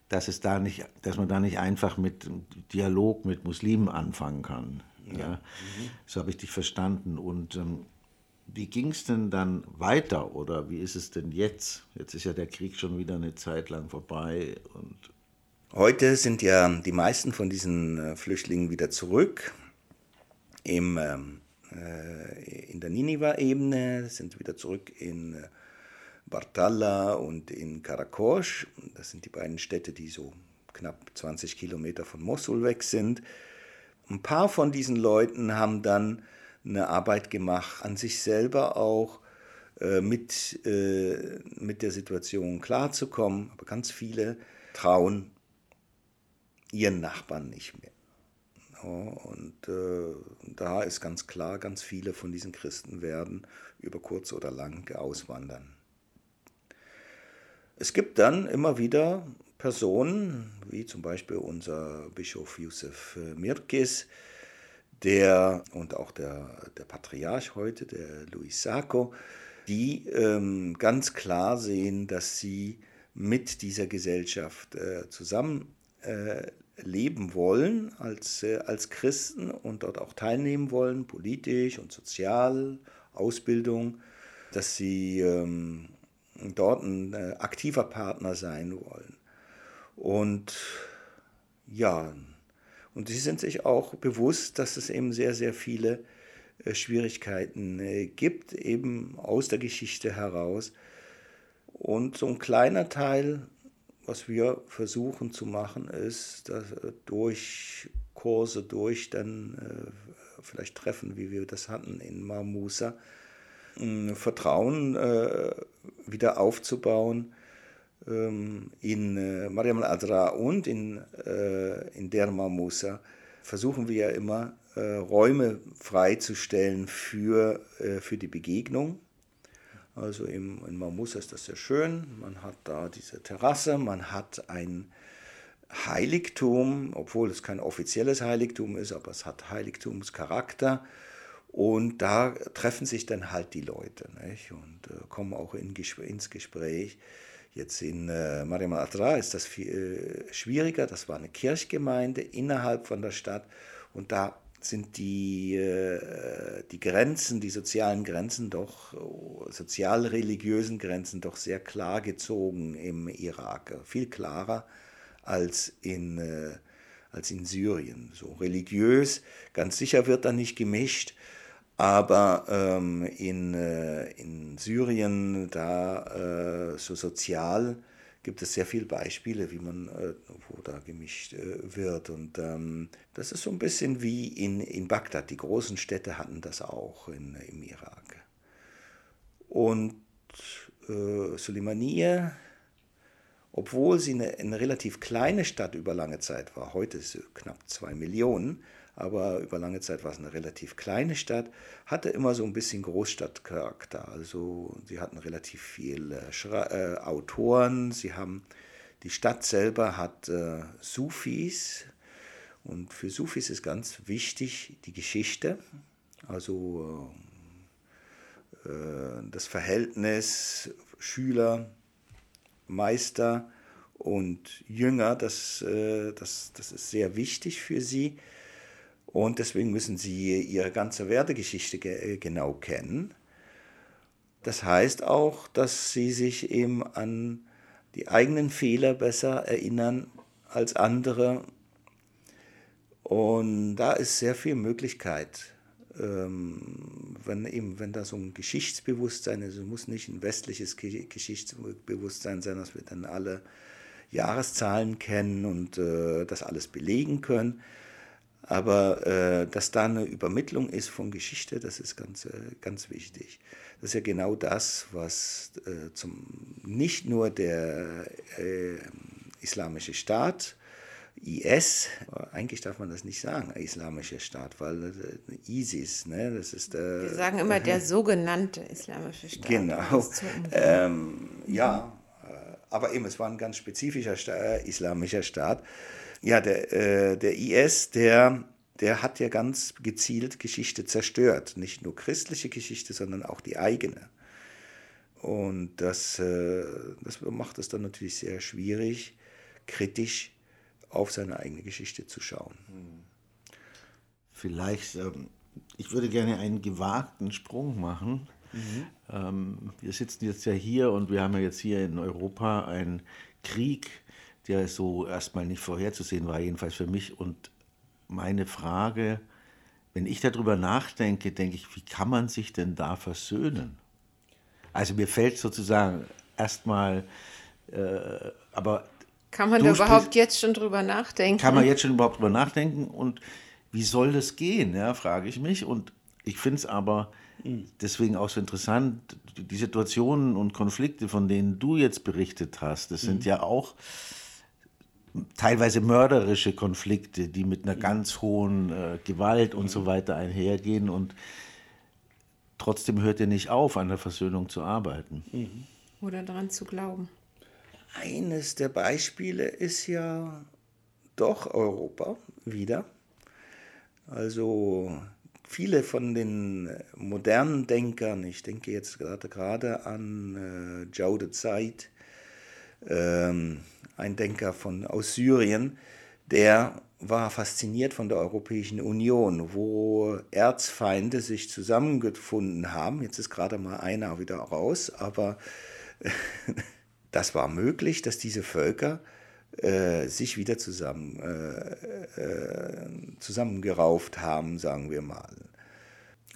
dass es da nicht, dass man da nicht einfach mit Dialog mit Muslimen anfangen kann. Ja, ja. Mhm. so habe ich dich verstanden. Und ähm, wie ging es denn dann weiter oder wie ist es denn jetzt? Jetzt ist ja der Krieg schon wieder eine Zeit lang vorbei und Heute sind ja die meisten von diesen äh, Flüchtlingen wieder zurück im, ähm, äh, in der Niniva-Ebene, sind wieder zurück in äh, Bartalla und in Karakosch. Das sind die beiden Städte, die so knapp 20 Kilometer von Mosul weg sind. Ein paar von diesen Leuten haben dann eine Arbeit gemacht, an sich selber auch äh, mit, äh, mit der Situation klarzukommen. Aber ganz viele trauen ihren Nachbarn nicht mehr. Ja, und äh, da ist ganz klar, ganz viele von diesen Christen werden über kurz oder lang auswandern. Es gibt dann immer wieder Personen, wie zum Beispiel unser Bischof Yusuf Mirkis, der und auch der, der Patriarch heute, der Luis Sacco, die ähm, ganz klar sehen, dass sie mit dieser Gesellschaft äh, zusammen äh, wollen als, äh, als Christen und dort auch teilnehmen wollen, politisch und sozial, Ausbildung, dass sie ähm, dort ein äh, aktiver Partner sein wollen. Und ja, und sie sind sich auch bewusst, dass es eben sehr, sehr viele äh, Schwierigkeiten äh, gibt, eben aus der Geschichte heraus. Und so ein kleiner Teil, was wir versuchen zu machen, ist, dass durch Kurse, durch dann vielleicht Treffen, wie wir das hatten in Marmusa, Vertrauen äh, wieder aufzubauen ähm, in äh, Mariam al-Adra und in, äh, in Derma Musa versuchen wir ja immer äh, Räume freizustellen für, äh, für die Begegnung. Also im, in Marmusa ist das sehr schön. Man hat da diese Terrasse, man hat ein Heiligtum, obwohl es kein offizielles Heiligtum ist, aber es hat Heiligtumscharakter. Und da treffen sich dann halt die Leute nicht? und äh, kommen auch in, ins Gespräch. Jetzt in äh, Mariam Atra ist das viel äh, schwieriger. Das war eine Kirchgemeinde innerhalb von der Stadt. Und da sind die, äh, die Grenzen, die sozialen Grenzen doch, sozial-religiösen Grenzen doch sehr klar gezogen im Irak. Viel klarer als in, äh, als in Syrien. So religiös, ganz sicher wird da nicht gemischt. Aber ähm, in, äh, in Syrien, da äh, so sozial, gibt es sehr viele Beispiele, wie man, äh, wo da gemischt äh, wird. Und ähm, das ist so ein bisschen wie in, in Bagdad. Die großen Städte hatten das auch in, im Irak. Und äh, Suleimaniye, obwohl sie eine, eine relativ kleine Stadt über lange Zeit war, heute ist sie knapp zwei Millionen, aber über lange Zeit war es eine relativ kleine Stadt, hatte immer so ein bisschen Großstadtcharakter. Also sie hatten relativ viele äh, Autoren, sie haben, die Stadt selber hat äh, Sufis und für Sufis ist ganz wichtig die Geschichte, also äh, das Verhältnis Schüler, Meister und Jünger, das, äh, das, das ist sehr wichtig für sie. Und deswegen müssen sie ihre ganze Wertegeschichte äh, genau kennen. Das heißt auch, dass sie sich eben an die eigenen Fehler besser erinnern als andere. Und da ist sehr viel Möglichkeit, ähm, wenn, eben, wenn da so ein Geschichtsbewusstsein ist, es muss nicht ein westliches Geschichtsbewusstsein sein, dass wir dann alle Jahreszahlen kennen und äh, das alles belegen können, aber äh, dass da eine Übermittlung ist von Geschichte, das ist ganz, äh, ganz wichtig. Das ist ja genau das, was äh, zum, nicht nur der äh, islamische Staat IS, eigentlich darf man das nicht sagen, islamischer Staat, weil äh, ISIS, ne, das ist. Äh, Wir sagen immer der sogenannte islamische Staat. Genau. Ähm, ja, aber eben, es war ein ganz spezifischer Sta islamischer Staat. Ja, der, äh, der IS, der, der hat ja ganz gezielt Geschichte zerstört. Nicht nur christliche Geschichte, sondern auch die eigene. Und das, äh, das macht es dann natürlich sehr schwierig, kritisch auf seine eigene Geschichte zu schauen. Vielleicht, ähm, ich würde gerne einen gewagten Sprung machen. Mhm. Ähm, wir sitzen jetzt ja hier und wir haben ja jetzt hier in Europa einen Krieg, der so erstmal nicht vorherzusehen war, jedenfalls für mich. Und meine Frage, wenn ich darüber nachdenke, denke ich, wie kann man sich denn da versöhnen? Also mir fällt sozusagen erstmal, äh, aber kann man da überhaupt jetzt schon drüber nachdenken? Kann man jetzt schon überhaupt drüber nachdenken? Und wie soll das gehen, ja, frage ich mich. Und ich finde es aber deswegen auch so interessant, die Situationen und Konflikte, von denen du jetzt berichtet hast, das sind mhm. ja auch teilweise mörderische Konflikte, die mit einer mhm. ganz hohen äh, Gewalt und mhm. so weiter einhergehen. Und trotzdem hört ihr nicht auf, an der Versöhnung zu arbeiten. Mhm. Oder daran zu glauben. Eines der Beispiele ist ja doch Europa wieder. Also viele von den modernen Denkern, ich denke jetzt gerade, gerade an äh, Jaude Zeit, ähm, ein Denker von, aus Syrien, der war fasziniert von der Europäischen Union, wo Erzfeinde sich zusammengefunden haben. Jetzt ist gerade mal einer wieder raus, aber das war möglich, dass diese Völker äh, sich wieder zusammen, äh, äh, zusammengerauft haben, sagen wir mal.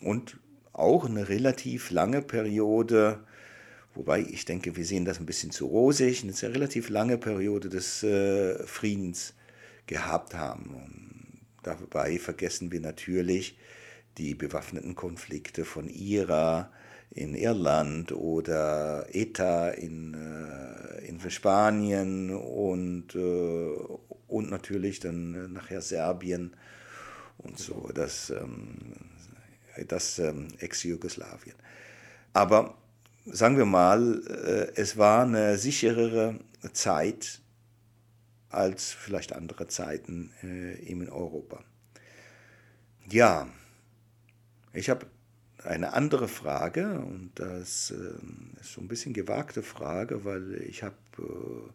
Und auch eine relativ lange Periode, wobei ich denke, wir sehen das ein bisschen zu rosig, eine relativ lange Periode des äh, Friedens gehabt haben. Und dabei vergessen wir natürlich die bewaffneten Konflikte von IRA, in Irland oder ETA in, äh, in Spanien und, äh, und natürlich dann nachher Serbien und so, das, ähm, das ähm, Ex-Jugoslawien. Aber sagen wir mal, äh, es war eine sicherere Zeit als vielleicht andere Zeiten äh, in Europa. Ja, ich habe eine andere Frage, und das äh, ist so ein bisschen gewagte Frage, weil ich habe äh,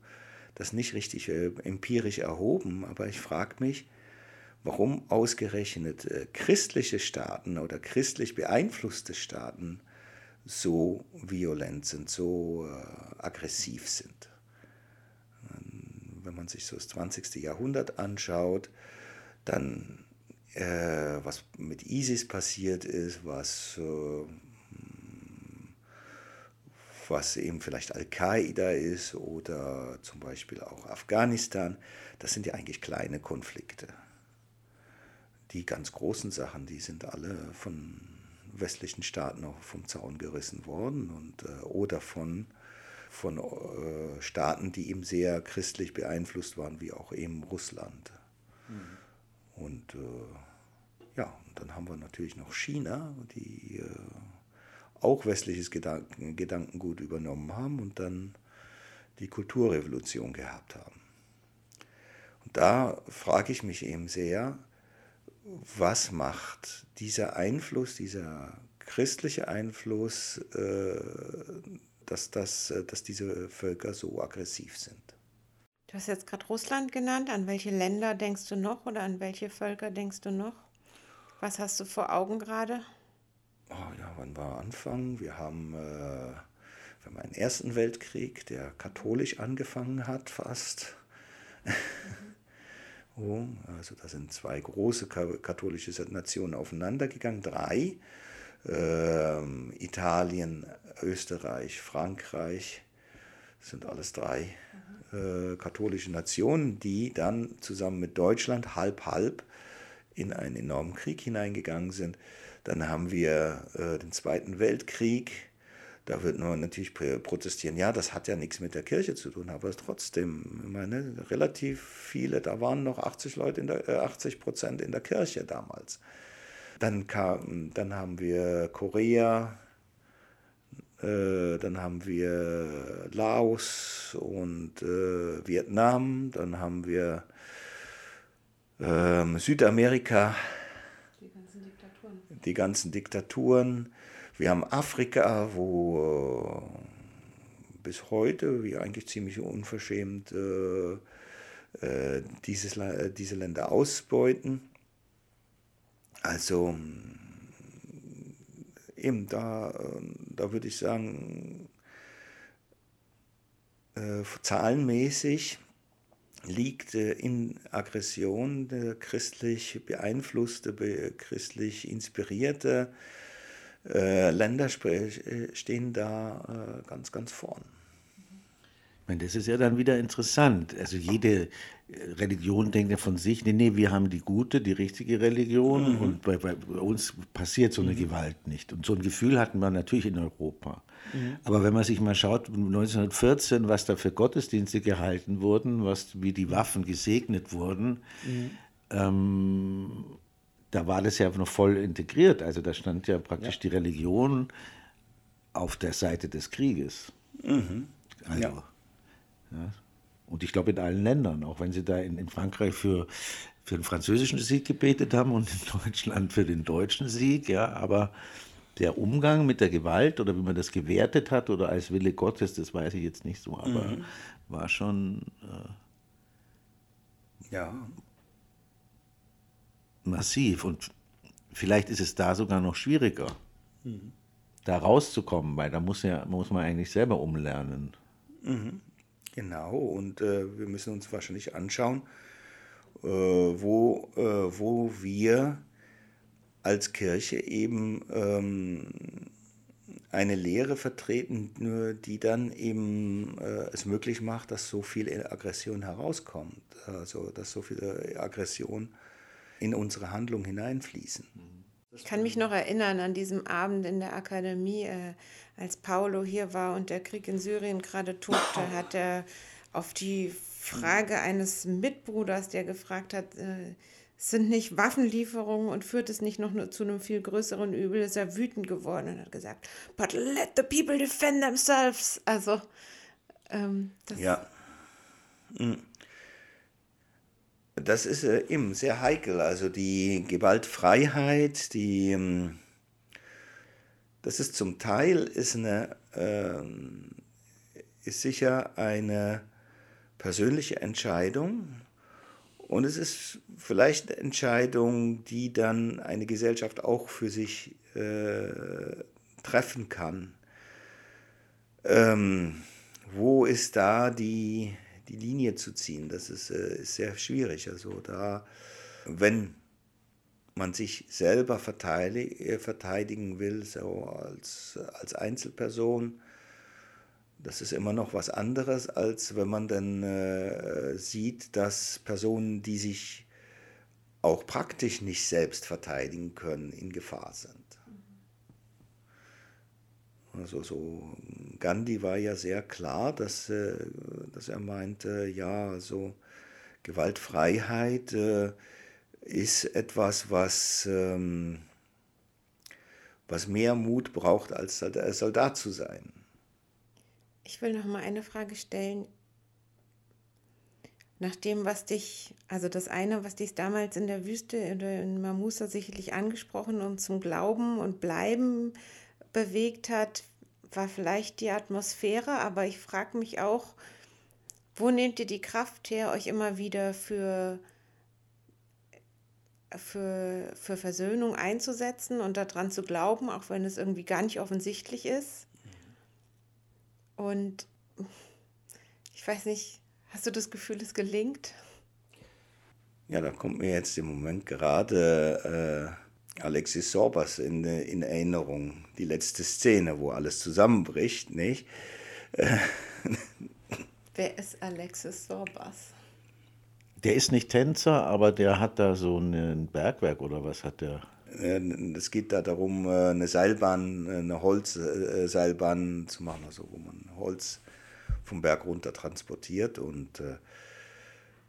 das nicht richtig empirisch erhoben, aber ich frage mich, warum ausgerechnet christliche Staaten oder christlich beeinflusste Staaten so violent sind, so äh, aggressiv sind. Wenn man sich so das 20. Jahrhundert anschaut, dann äh, was mit ISIS passiert ist, was, äh, was eben vielleicht Al-Qaida ist oder zum Beispiel auch Afghanistan, das sind ja eigentlich kleine Konflikte. Die ganz großen Sachen, die sind alle von westlichen Staaten auch vom Zaun gerissen worden und, äh, oder von, von äh, Staaten, die eben sehr christlich beeinflusst waren, wie auch eben Russland. Mhm. Und äh, ja, und dann haben wir natürlich noch China, die äh, auch westliches Gedanken, Gedankengut übernommen haben und dann die Kulturrevolution gehabt haben. Und da frage ich mich eben sehr, was macht dieser Einfluss, dieser christliche Einfluss, äh, dass, das, äh, dass diese Völker so aggressiv sind? Du hast jetzt gerade Russland genannt. An welche Länder denkst du noch oder an welche Völker denkst du noch? Was hast du vor Augen gerade? Oh, ja, wann war Anfang? Wir haben, äh, wir haben einen Ersten Weltkrieg, der katholisch angefangen hat, fast. Oh, also da sind zwei große katholische Nationen aufeinandergegangen, drei. Ähm, Italien, Österreich, Frankreich, sind alles drei äh, katholische Nationen, die dann zusammen mit Deutschland halb halb in einen enormen Krieg hineingegangen sind. Dann haben wir äh, den Zweiten Weltkrieg. Da wird man natürlich protestieren, ja, das hat ja nichts mit der Kirche zu tun, aber trotzdem, ich meine, relativ viele, da waren noch 80 Leute in der, 80 äh, Prozent in der Kirche damals. Dann, kam, dann haben wir Korea, äh, dann haben wir Laos und äh, Vietnam, dann haben wir äh, Südamerika, die ganzen Diktaturen. Die ganzen Diktaturen. Wir haben Afrika, wo äh, bis heute wir eigentlich ziemlich unverschämt äh, äh dieses, äh, diese Länder ausbeuten. Also eben da, da würde ich sagen, äh, zahlenmäßig liegt äh, in Aggression christlich beeinflusste, christlich inspirierte äh, Länder äh, stehen da äh, ganz, ganz vorn. Ich meine, das ist ja dann wieder interessant. Also jede Religion denkt ja von sich, nee, nee, wir haben die gute, die richtige Religion mhm. und bei, bei, uns passiert so eine mhm. Gewalt nicht. Und so ein Gefühl hatten wir natürlich in Europa. Mhm. Aber wenn man sich mal schaut, 1914, was da für Gottesdienste gehalten wurden, was, wie die Waffen gesegnet wurden, mhm. ähm, da war das ja noch voll integriert. Also da stand ja praktisch ja. die Religion auf der Seite des Krieges. Mhm. Also, ja. ja. Und ich glaube in allen Ländern, auch wenn sie da in, in Frankreich für, für den französischen Sieg gebetet haben und in Deutschland für den deutschen Sieg, ja, aber der Umgang mit der Gewalt oder wie man das gewertet hat oder als Wille Gottes, das weiß ich jetzt nicht so, aber mhm. war schon äh, ja massiv. Und vielleicht ist es da sogar noch schwieriger, mhm. da rauszukommen, weil da muss, ja, muss man eigentlich selber umlernen. Mhm. Genau, und äh, wir müssen uns wahrscheinlich anschauen, äh, wo, äh, wo wir als Kirche eben ähm, eine Lehre vertreten, die dann eben äh, es möglich macht, dass so viel Aggression herauskommt, also dass so viel Aggression in unsere Handlung hineinfließen. Ich kann mich noch erinnern an diesem Abend in der Akademie, äh, als Paolo hier war und der Krieg in Syrien gerade tobte, hat er auf die Frage eines Mitbruders, der gefragt hat, äh, sind nicht Waffenlieferungen und führt es nicht noch nur zu einem viel größeren Übel, ist er wütend geworden und hat gesagt, but let the people defend themselves. Also, ähm, das ja. Mhm das ist äh, eben sehr heikel. Also die Gewaltfreiheit, die, ähm, das ist zum Teil ist eine, äh, ist sicher eine persönliche Entscheidung und es ist vielleicht eine Entscheidung, die dann eine Gesellschaft auch für sich äh, treffen kann. Ähm, wo ist da die die Linie zu ziehen. Das ist, äh, ist sehr schwierig. Also da, wenn man sich selber äh, verteidigen will, so als, als Einzelperson, das ist immer noch was anderes, als wenn man dann äh, sieht, dass Personen, die sich auch praktisch nicht selbst verteidigen können, in Gefahr sind. Also so Gandhi war ja sehr klar, dass, äh, dass er meinte, ja, so Gewaltfreiheit äh, ist etwas, was, ähm, was mehr Mut braucht, als Soldat zu sein. Ich will noch mal eine Frage stellen. Nach dem, was dich, also das eine, was dich damals in der Wüste oder in Mamusa sicherlich angesprochen und zum Glauben und Bleiben bewegt hat, war vielleicht die Atmosphäre, aber ich frage mich auch, wo nehmt ihr die Kraft her, euch immer wieder für, für, für Versöhnung einzusetzen und daran zu glauben, auch wenn es irgendwie gar nicht offensichtlich ist? Und ich weiß nicht, hast du das Gefühl, es gelingt? Ja, da kommt mir jetzt im Moment gerade äh Alexis Sorbas in, in Erinnerung, die letzte Szene, wo alles zusammenbricht, nicht? Wer ist Alexis Sorbas? Der ist nicht Tänzer, aber der hat da so ein Bergwerk oder was hat der? Es geht da darum, eine Seilbahn, eine Holzseilbahn zu machen, also wo man Holz vom Berg runter transportiert und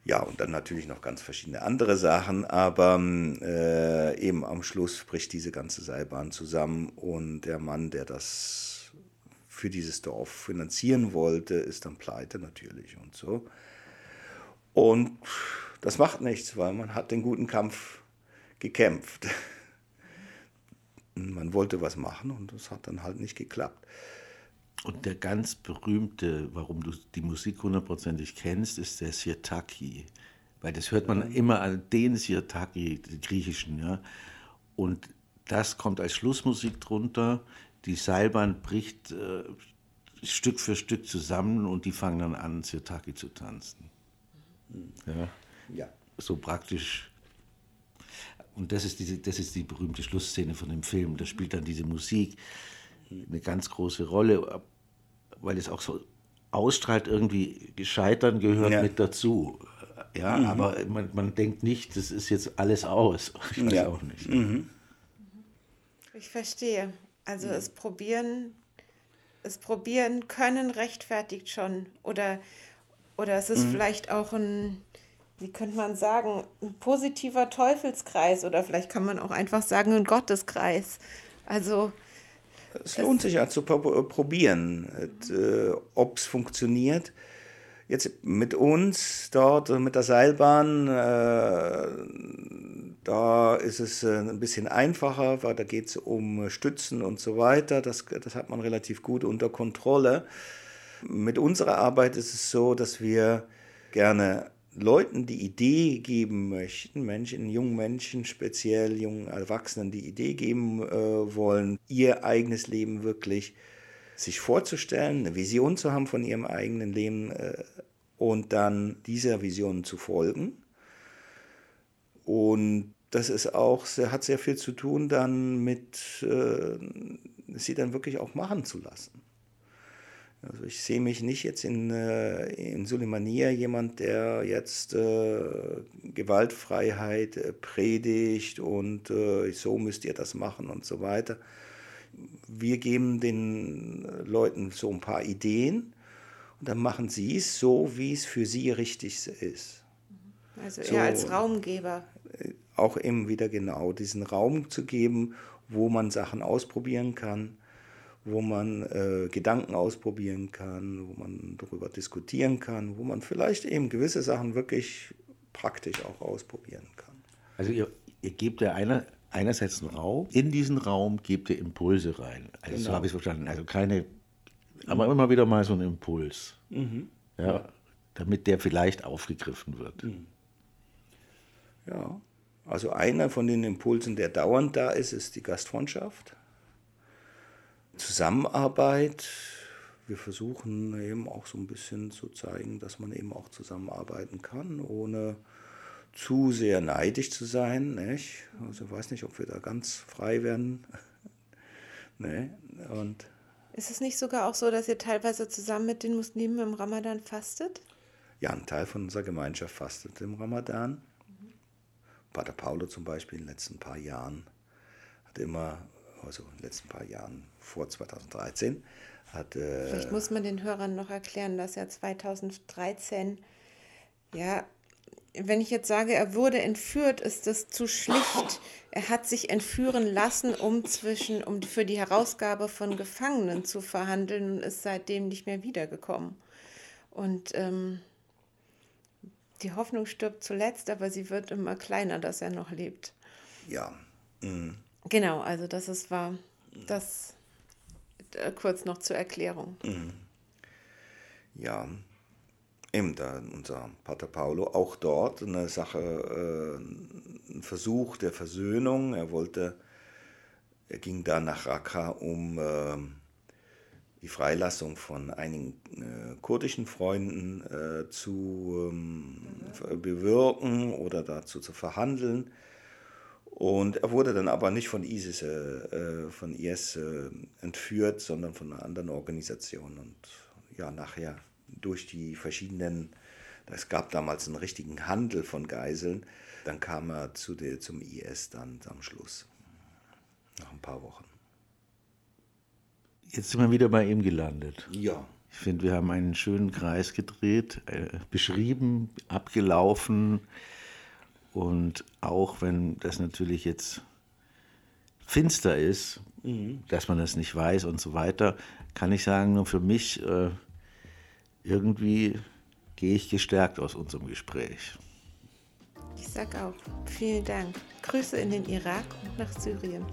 ja, und dann natürlich noch ganz verschiedene andere Sachen, aber äh, eben am Schluss bricht diese ganze Seilbahn zusammen und der Mann, der das für dieses Dorf finanzieren wollte, ist dann pleite natürlich und so. Und das macht nichts, weil man hat den guten Kampf gekämpft. Man wollte was machen und das hat dann halt nicht geklappt. Und der ganz berühmte, warum du die Musik hundertprozentig kennst, ist der Sirtaki. Weil das hört man immer an den Sirtaki, den griechischen. Ja? Und das kommt als Schlussmusik drunter. Die Seilbahn bricht äh, Stück für Stück zusammen und die fangen dann an, Sirtaki zu tanzen. Ja? ja. So praktisch. Und das ist, diese, das ist die berühmte Schlussszene von dem Film. Da spielt dann diese Musik eine ganz große Rolle, weil es auch so ausstrahlt, irgendwie Gescheitern gehört ja. mit dazu. Ja, mhm. aber man, man denkt nicht, das ist jetzt alles aus. Ich weiß ja. auch nicht. Mhm. Ich verstehe. Also es probieren, es probieren können rechtfertigt schon. Oder, oder es ist mhm. vielleicht auch ein, wie könnte man sagen, ein positiver Teufelskreis. Oder vielleicht kann man auch einfach sagen, ein Gotteskreis. Also es lohnt sich ja zu probieren, äh, ob es funktioniert. Jetzt mit uns dort, mit der Seilbahn, äh, da ist es äh, ein bisschen einfacher, weil da geht es um Stützen und so weiter. Das, das hat man relativ gut unter Kontrolle. Mit unserer Arbeit ist es so, dass wir gerne Leuten die Idee geben möchten, Menschen, jungen Menschen, speziell jungen Erwachsenen die Idee geben äh, wollen, ihr eigenes Leben wirklich sich vorzustellen, eine Vision zu haben von ihrem eigenen Leben äh, und dann dieser Vision zu folgen. Und das ist auch, hat sehr viel zu tun dann mit, äh, sie dann wirklich auch machen zu lassen. Also ich sehe mich nicht jetzt in, äh, in Suleimania jemand, der jetzt äh, Gewaltfreiheit äh, predigt und äh, so müsst ihr das machen und so weiter. Wir geben den Leuten so ein paar Ideen und dann machen sie es so, wie es für sie richtig ist. Also eher so, als Raumgeber. Äh, auch eben wieder genau diesen Raum zu geben, wo man Sachen ausprobieren kann wo man äh, Gedanken ausprobieren kann, wo man darüber diskutieren kann, wo man vielleicht eben gewisse Sachen wirklich praktisch auch ausprobieren kann. Also ihr, ihr gebt ja einer, einerseits einen Raum, in diesen Raum gebt ihr Impulse rein. Also genau. so habe ich es verstanden. Also keine, aber immer wieder mal so ein Impuls. Mhm. Ja, damit der vielleicht aufgegriffen wird. Mhm. Ja, also einer von den Impulsen, der dauernd da ist, ist die Gastfreundschaft. Zusammenarbeit. Wir versuchen eben auch so ein bisschen zu zeigen, dass man eben auch zusammenarbeiten kann, ohne zu sehr neidisch zu sein. Nicht? Also ich weiß nicht, ob wir da ganz frei werden. nee. Und ist es nicht sogar auch so, dass ihr teilweise zusammen mit den Muslimen im Ramadan fastet? Ja, ein Teil von unserer Gemeinschaft fastet im Ramadan. Mhm. Pater Paulo zum Beispiel in den letzten paar Jahren hat immer also in den letzten paar Jahren vor 2013. Hat, äh, Vielleicht muss man den Hörern noch erklären, dass er 2013, ja, wenn ich jetzt sage, er wurde entführt, ist das zu schlicht. Er hat sich entführen lassen, um zwischen, um für die Herausgabe von Gefangenen zu verhandeln und ist seitdem nicht mehr wiedergekommen. Und ähm, die Hoffnung stirbt zuletzt, aber sie wird immer kleiner, dass er noch lebt. Ja. Mhm. Genau, also das ist war das äh, kurz noch zur Erklärung. Mhm. Ja, eben da unser Pater Paolo auch dort eine Sache, äh, ein Versuch der Versöhnung. Er wollte, er ging da nach Raqqa, um äh, die Freilassung von einigen äh, kurdischen Freunden äh, zu ähm, bewirken oder dazu zu verhandeln. Und er wurde dann aber nicht von ISIS, äh, von IS äh, entführt, sondern von einer anderen Organisation. Und ja, nachher durch die verschiedenen, es gab damals einen richtigen Handel von Geiseln, dann kam er zu der, zum IS dann am Schluss. Nach ein paar Wochen. Jetzt sind wir wieder bei ihm gelandet. Ja. Ich finde, wir haben einen schönen Kreis gedreht, äh, beschrieben, abgelaufen. Und auch wenn das natürlich jetzt finster ist, mhm. dass man das nicht weiß und so weiter, kann ich sagen, nur für mich äh, irgendwie gehe ich gestärkt aus unserem Gespräch. Ich sag auch vielen Dank. Grüße in den Irak und nach Syrien.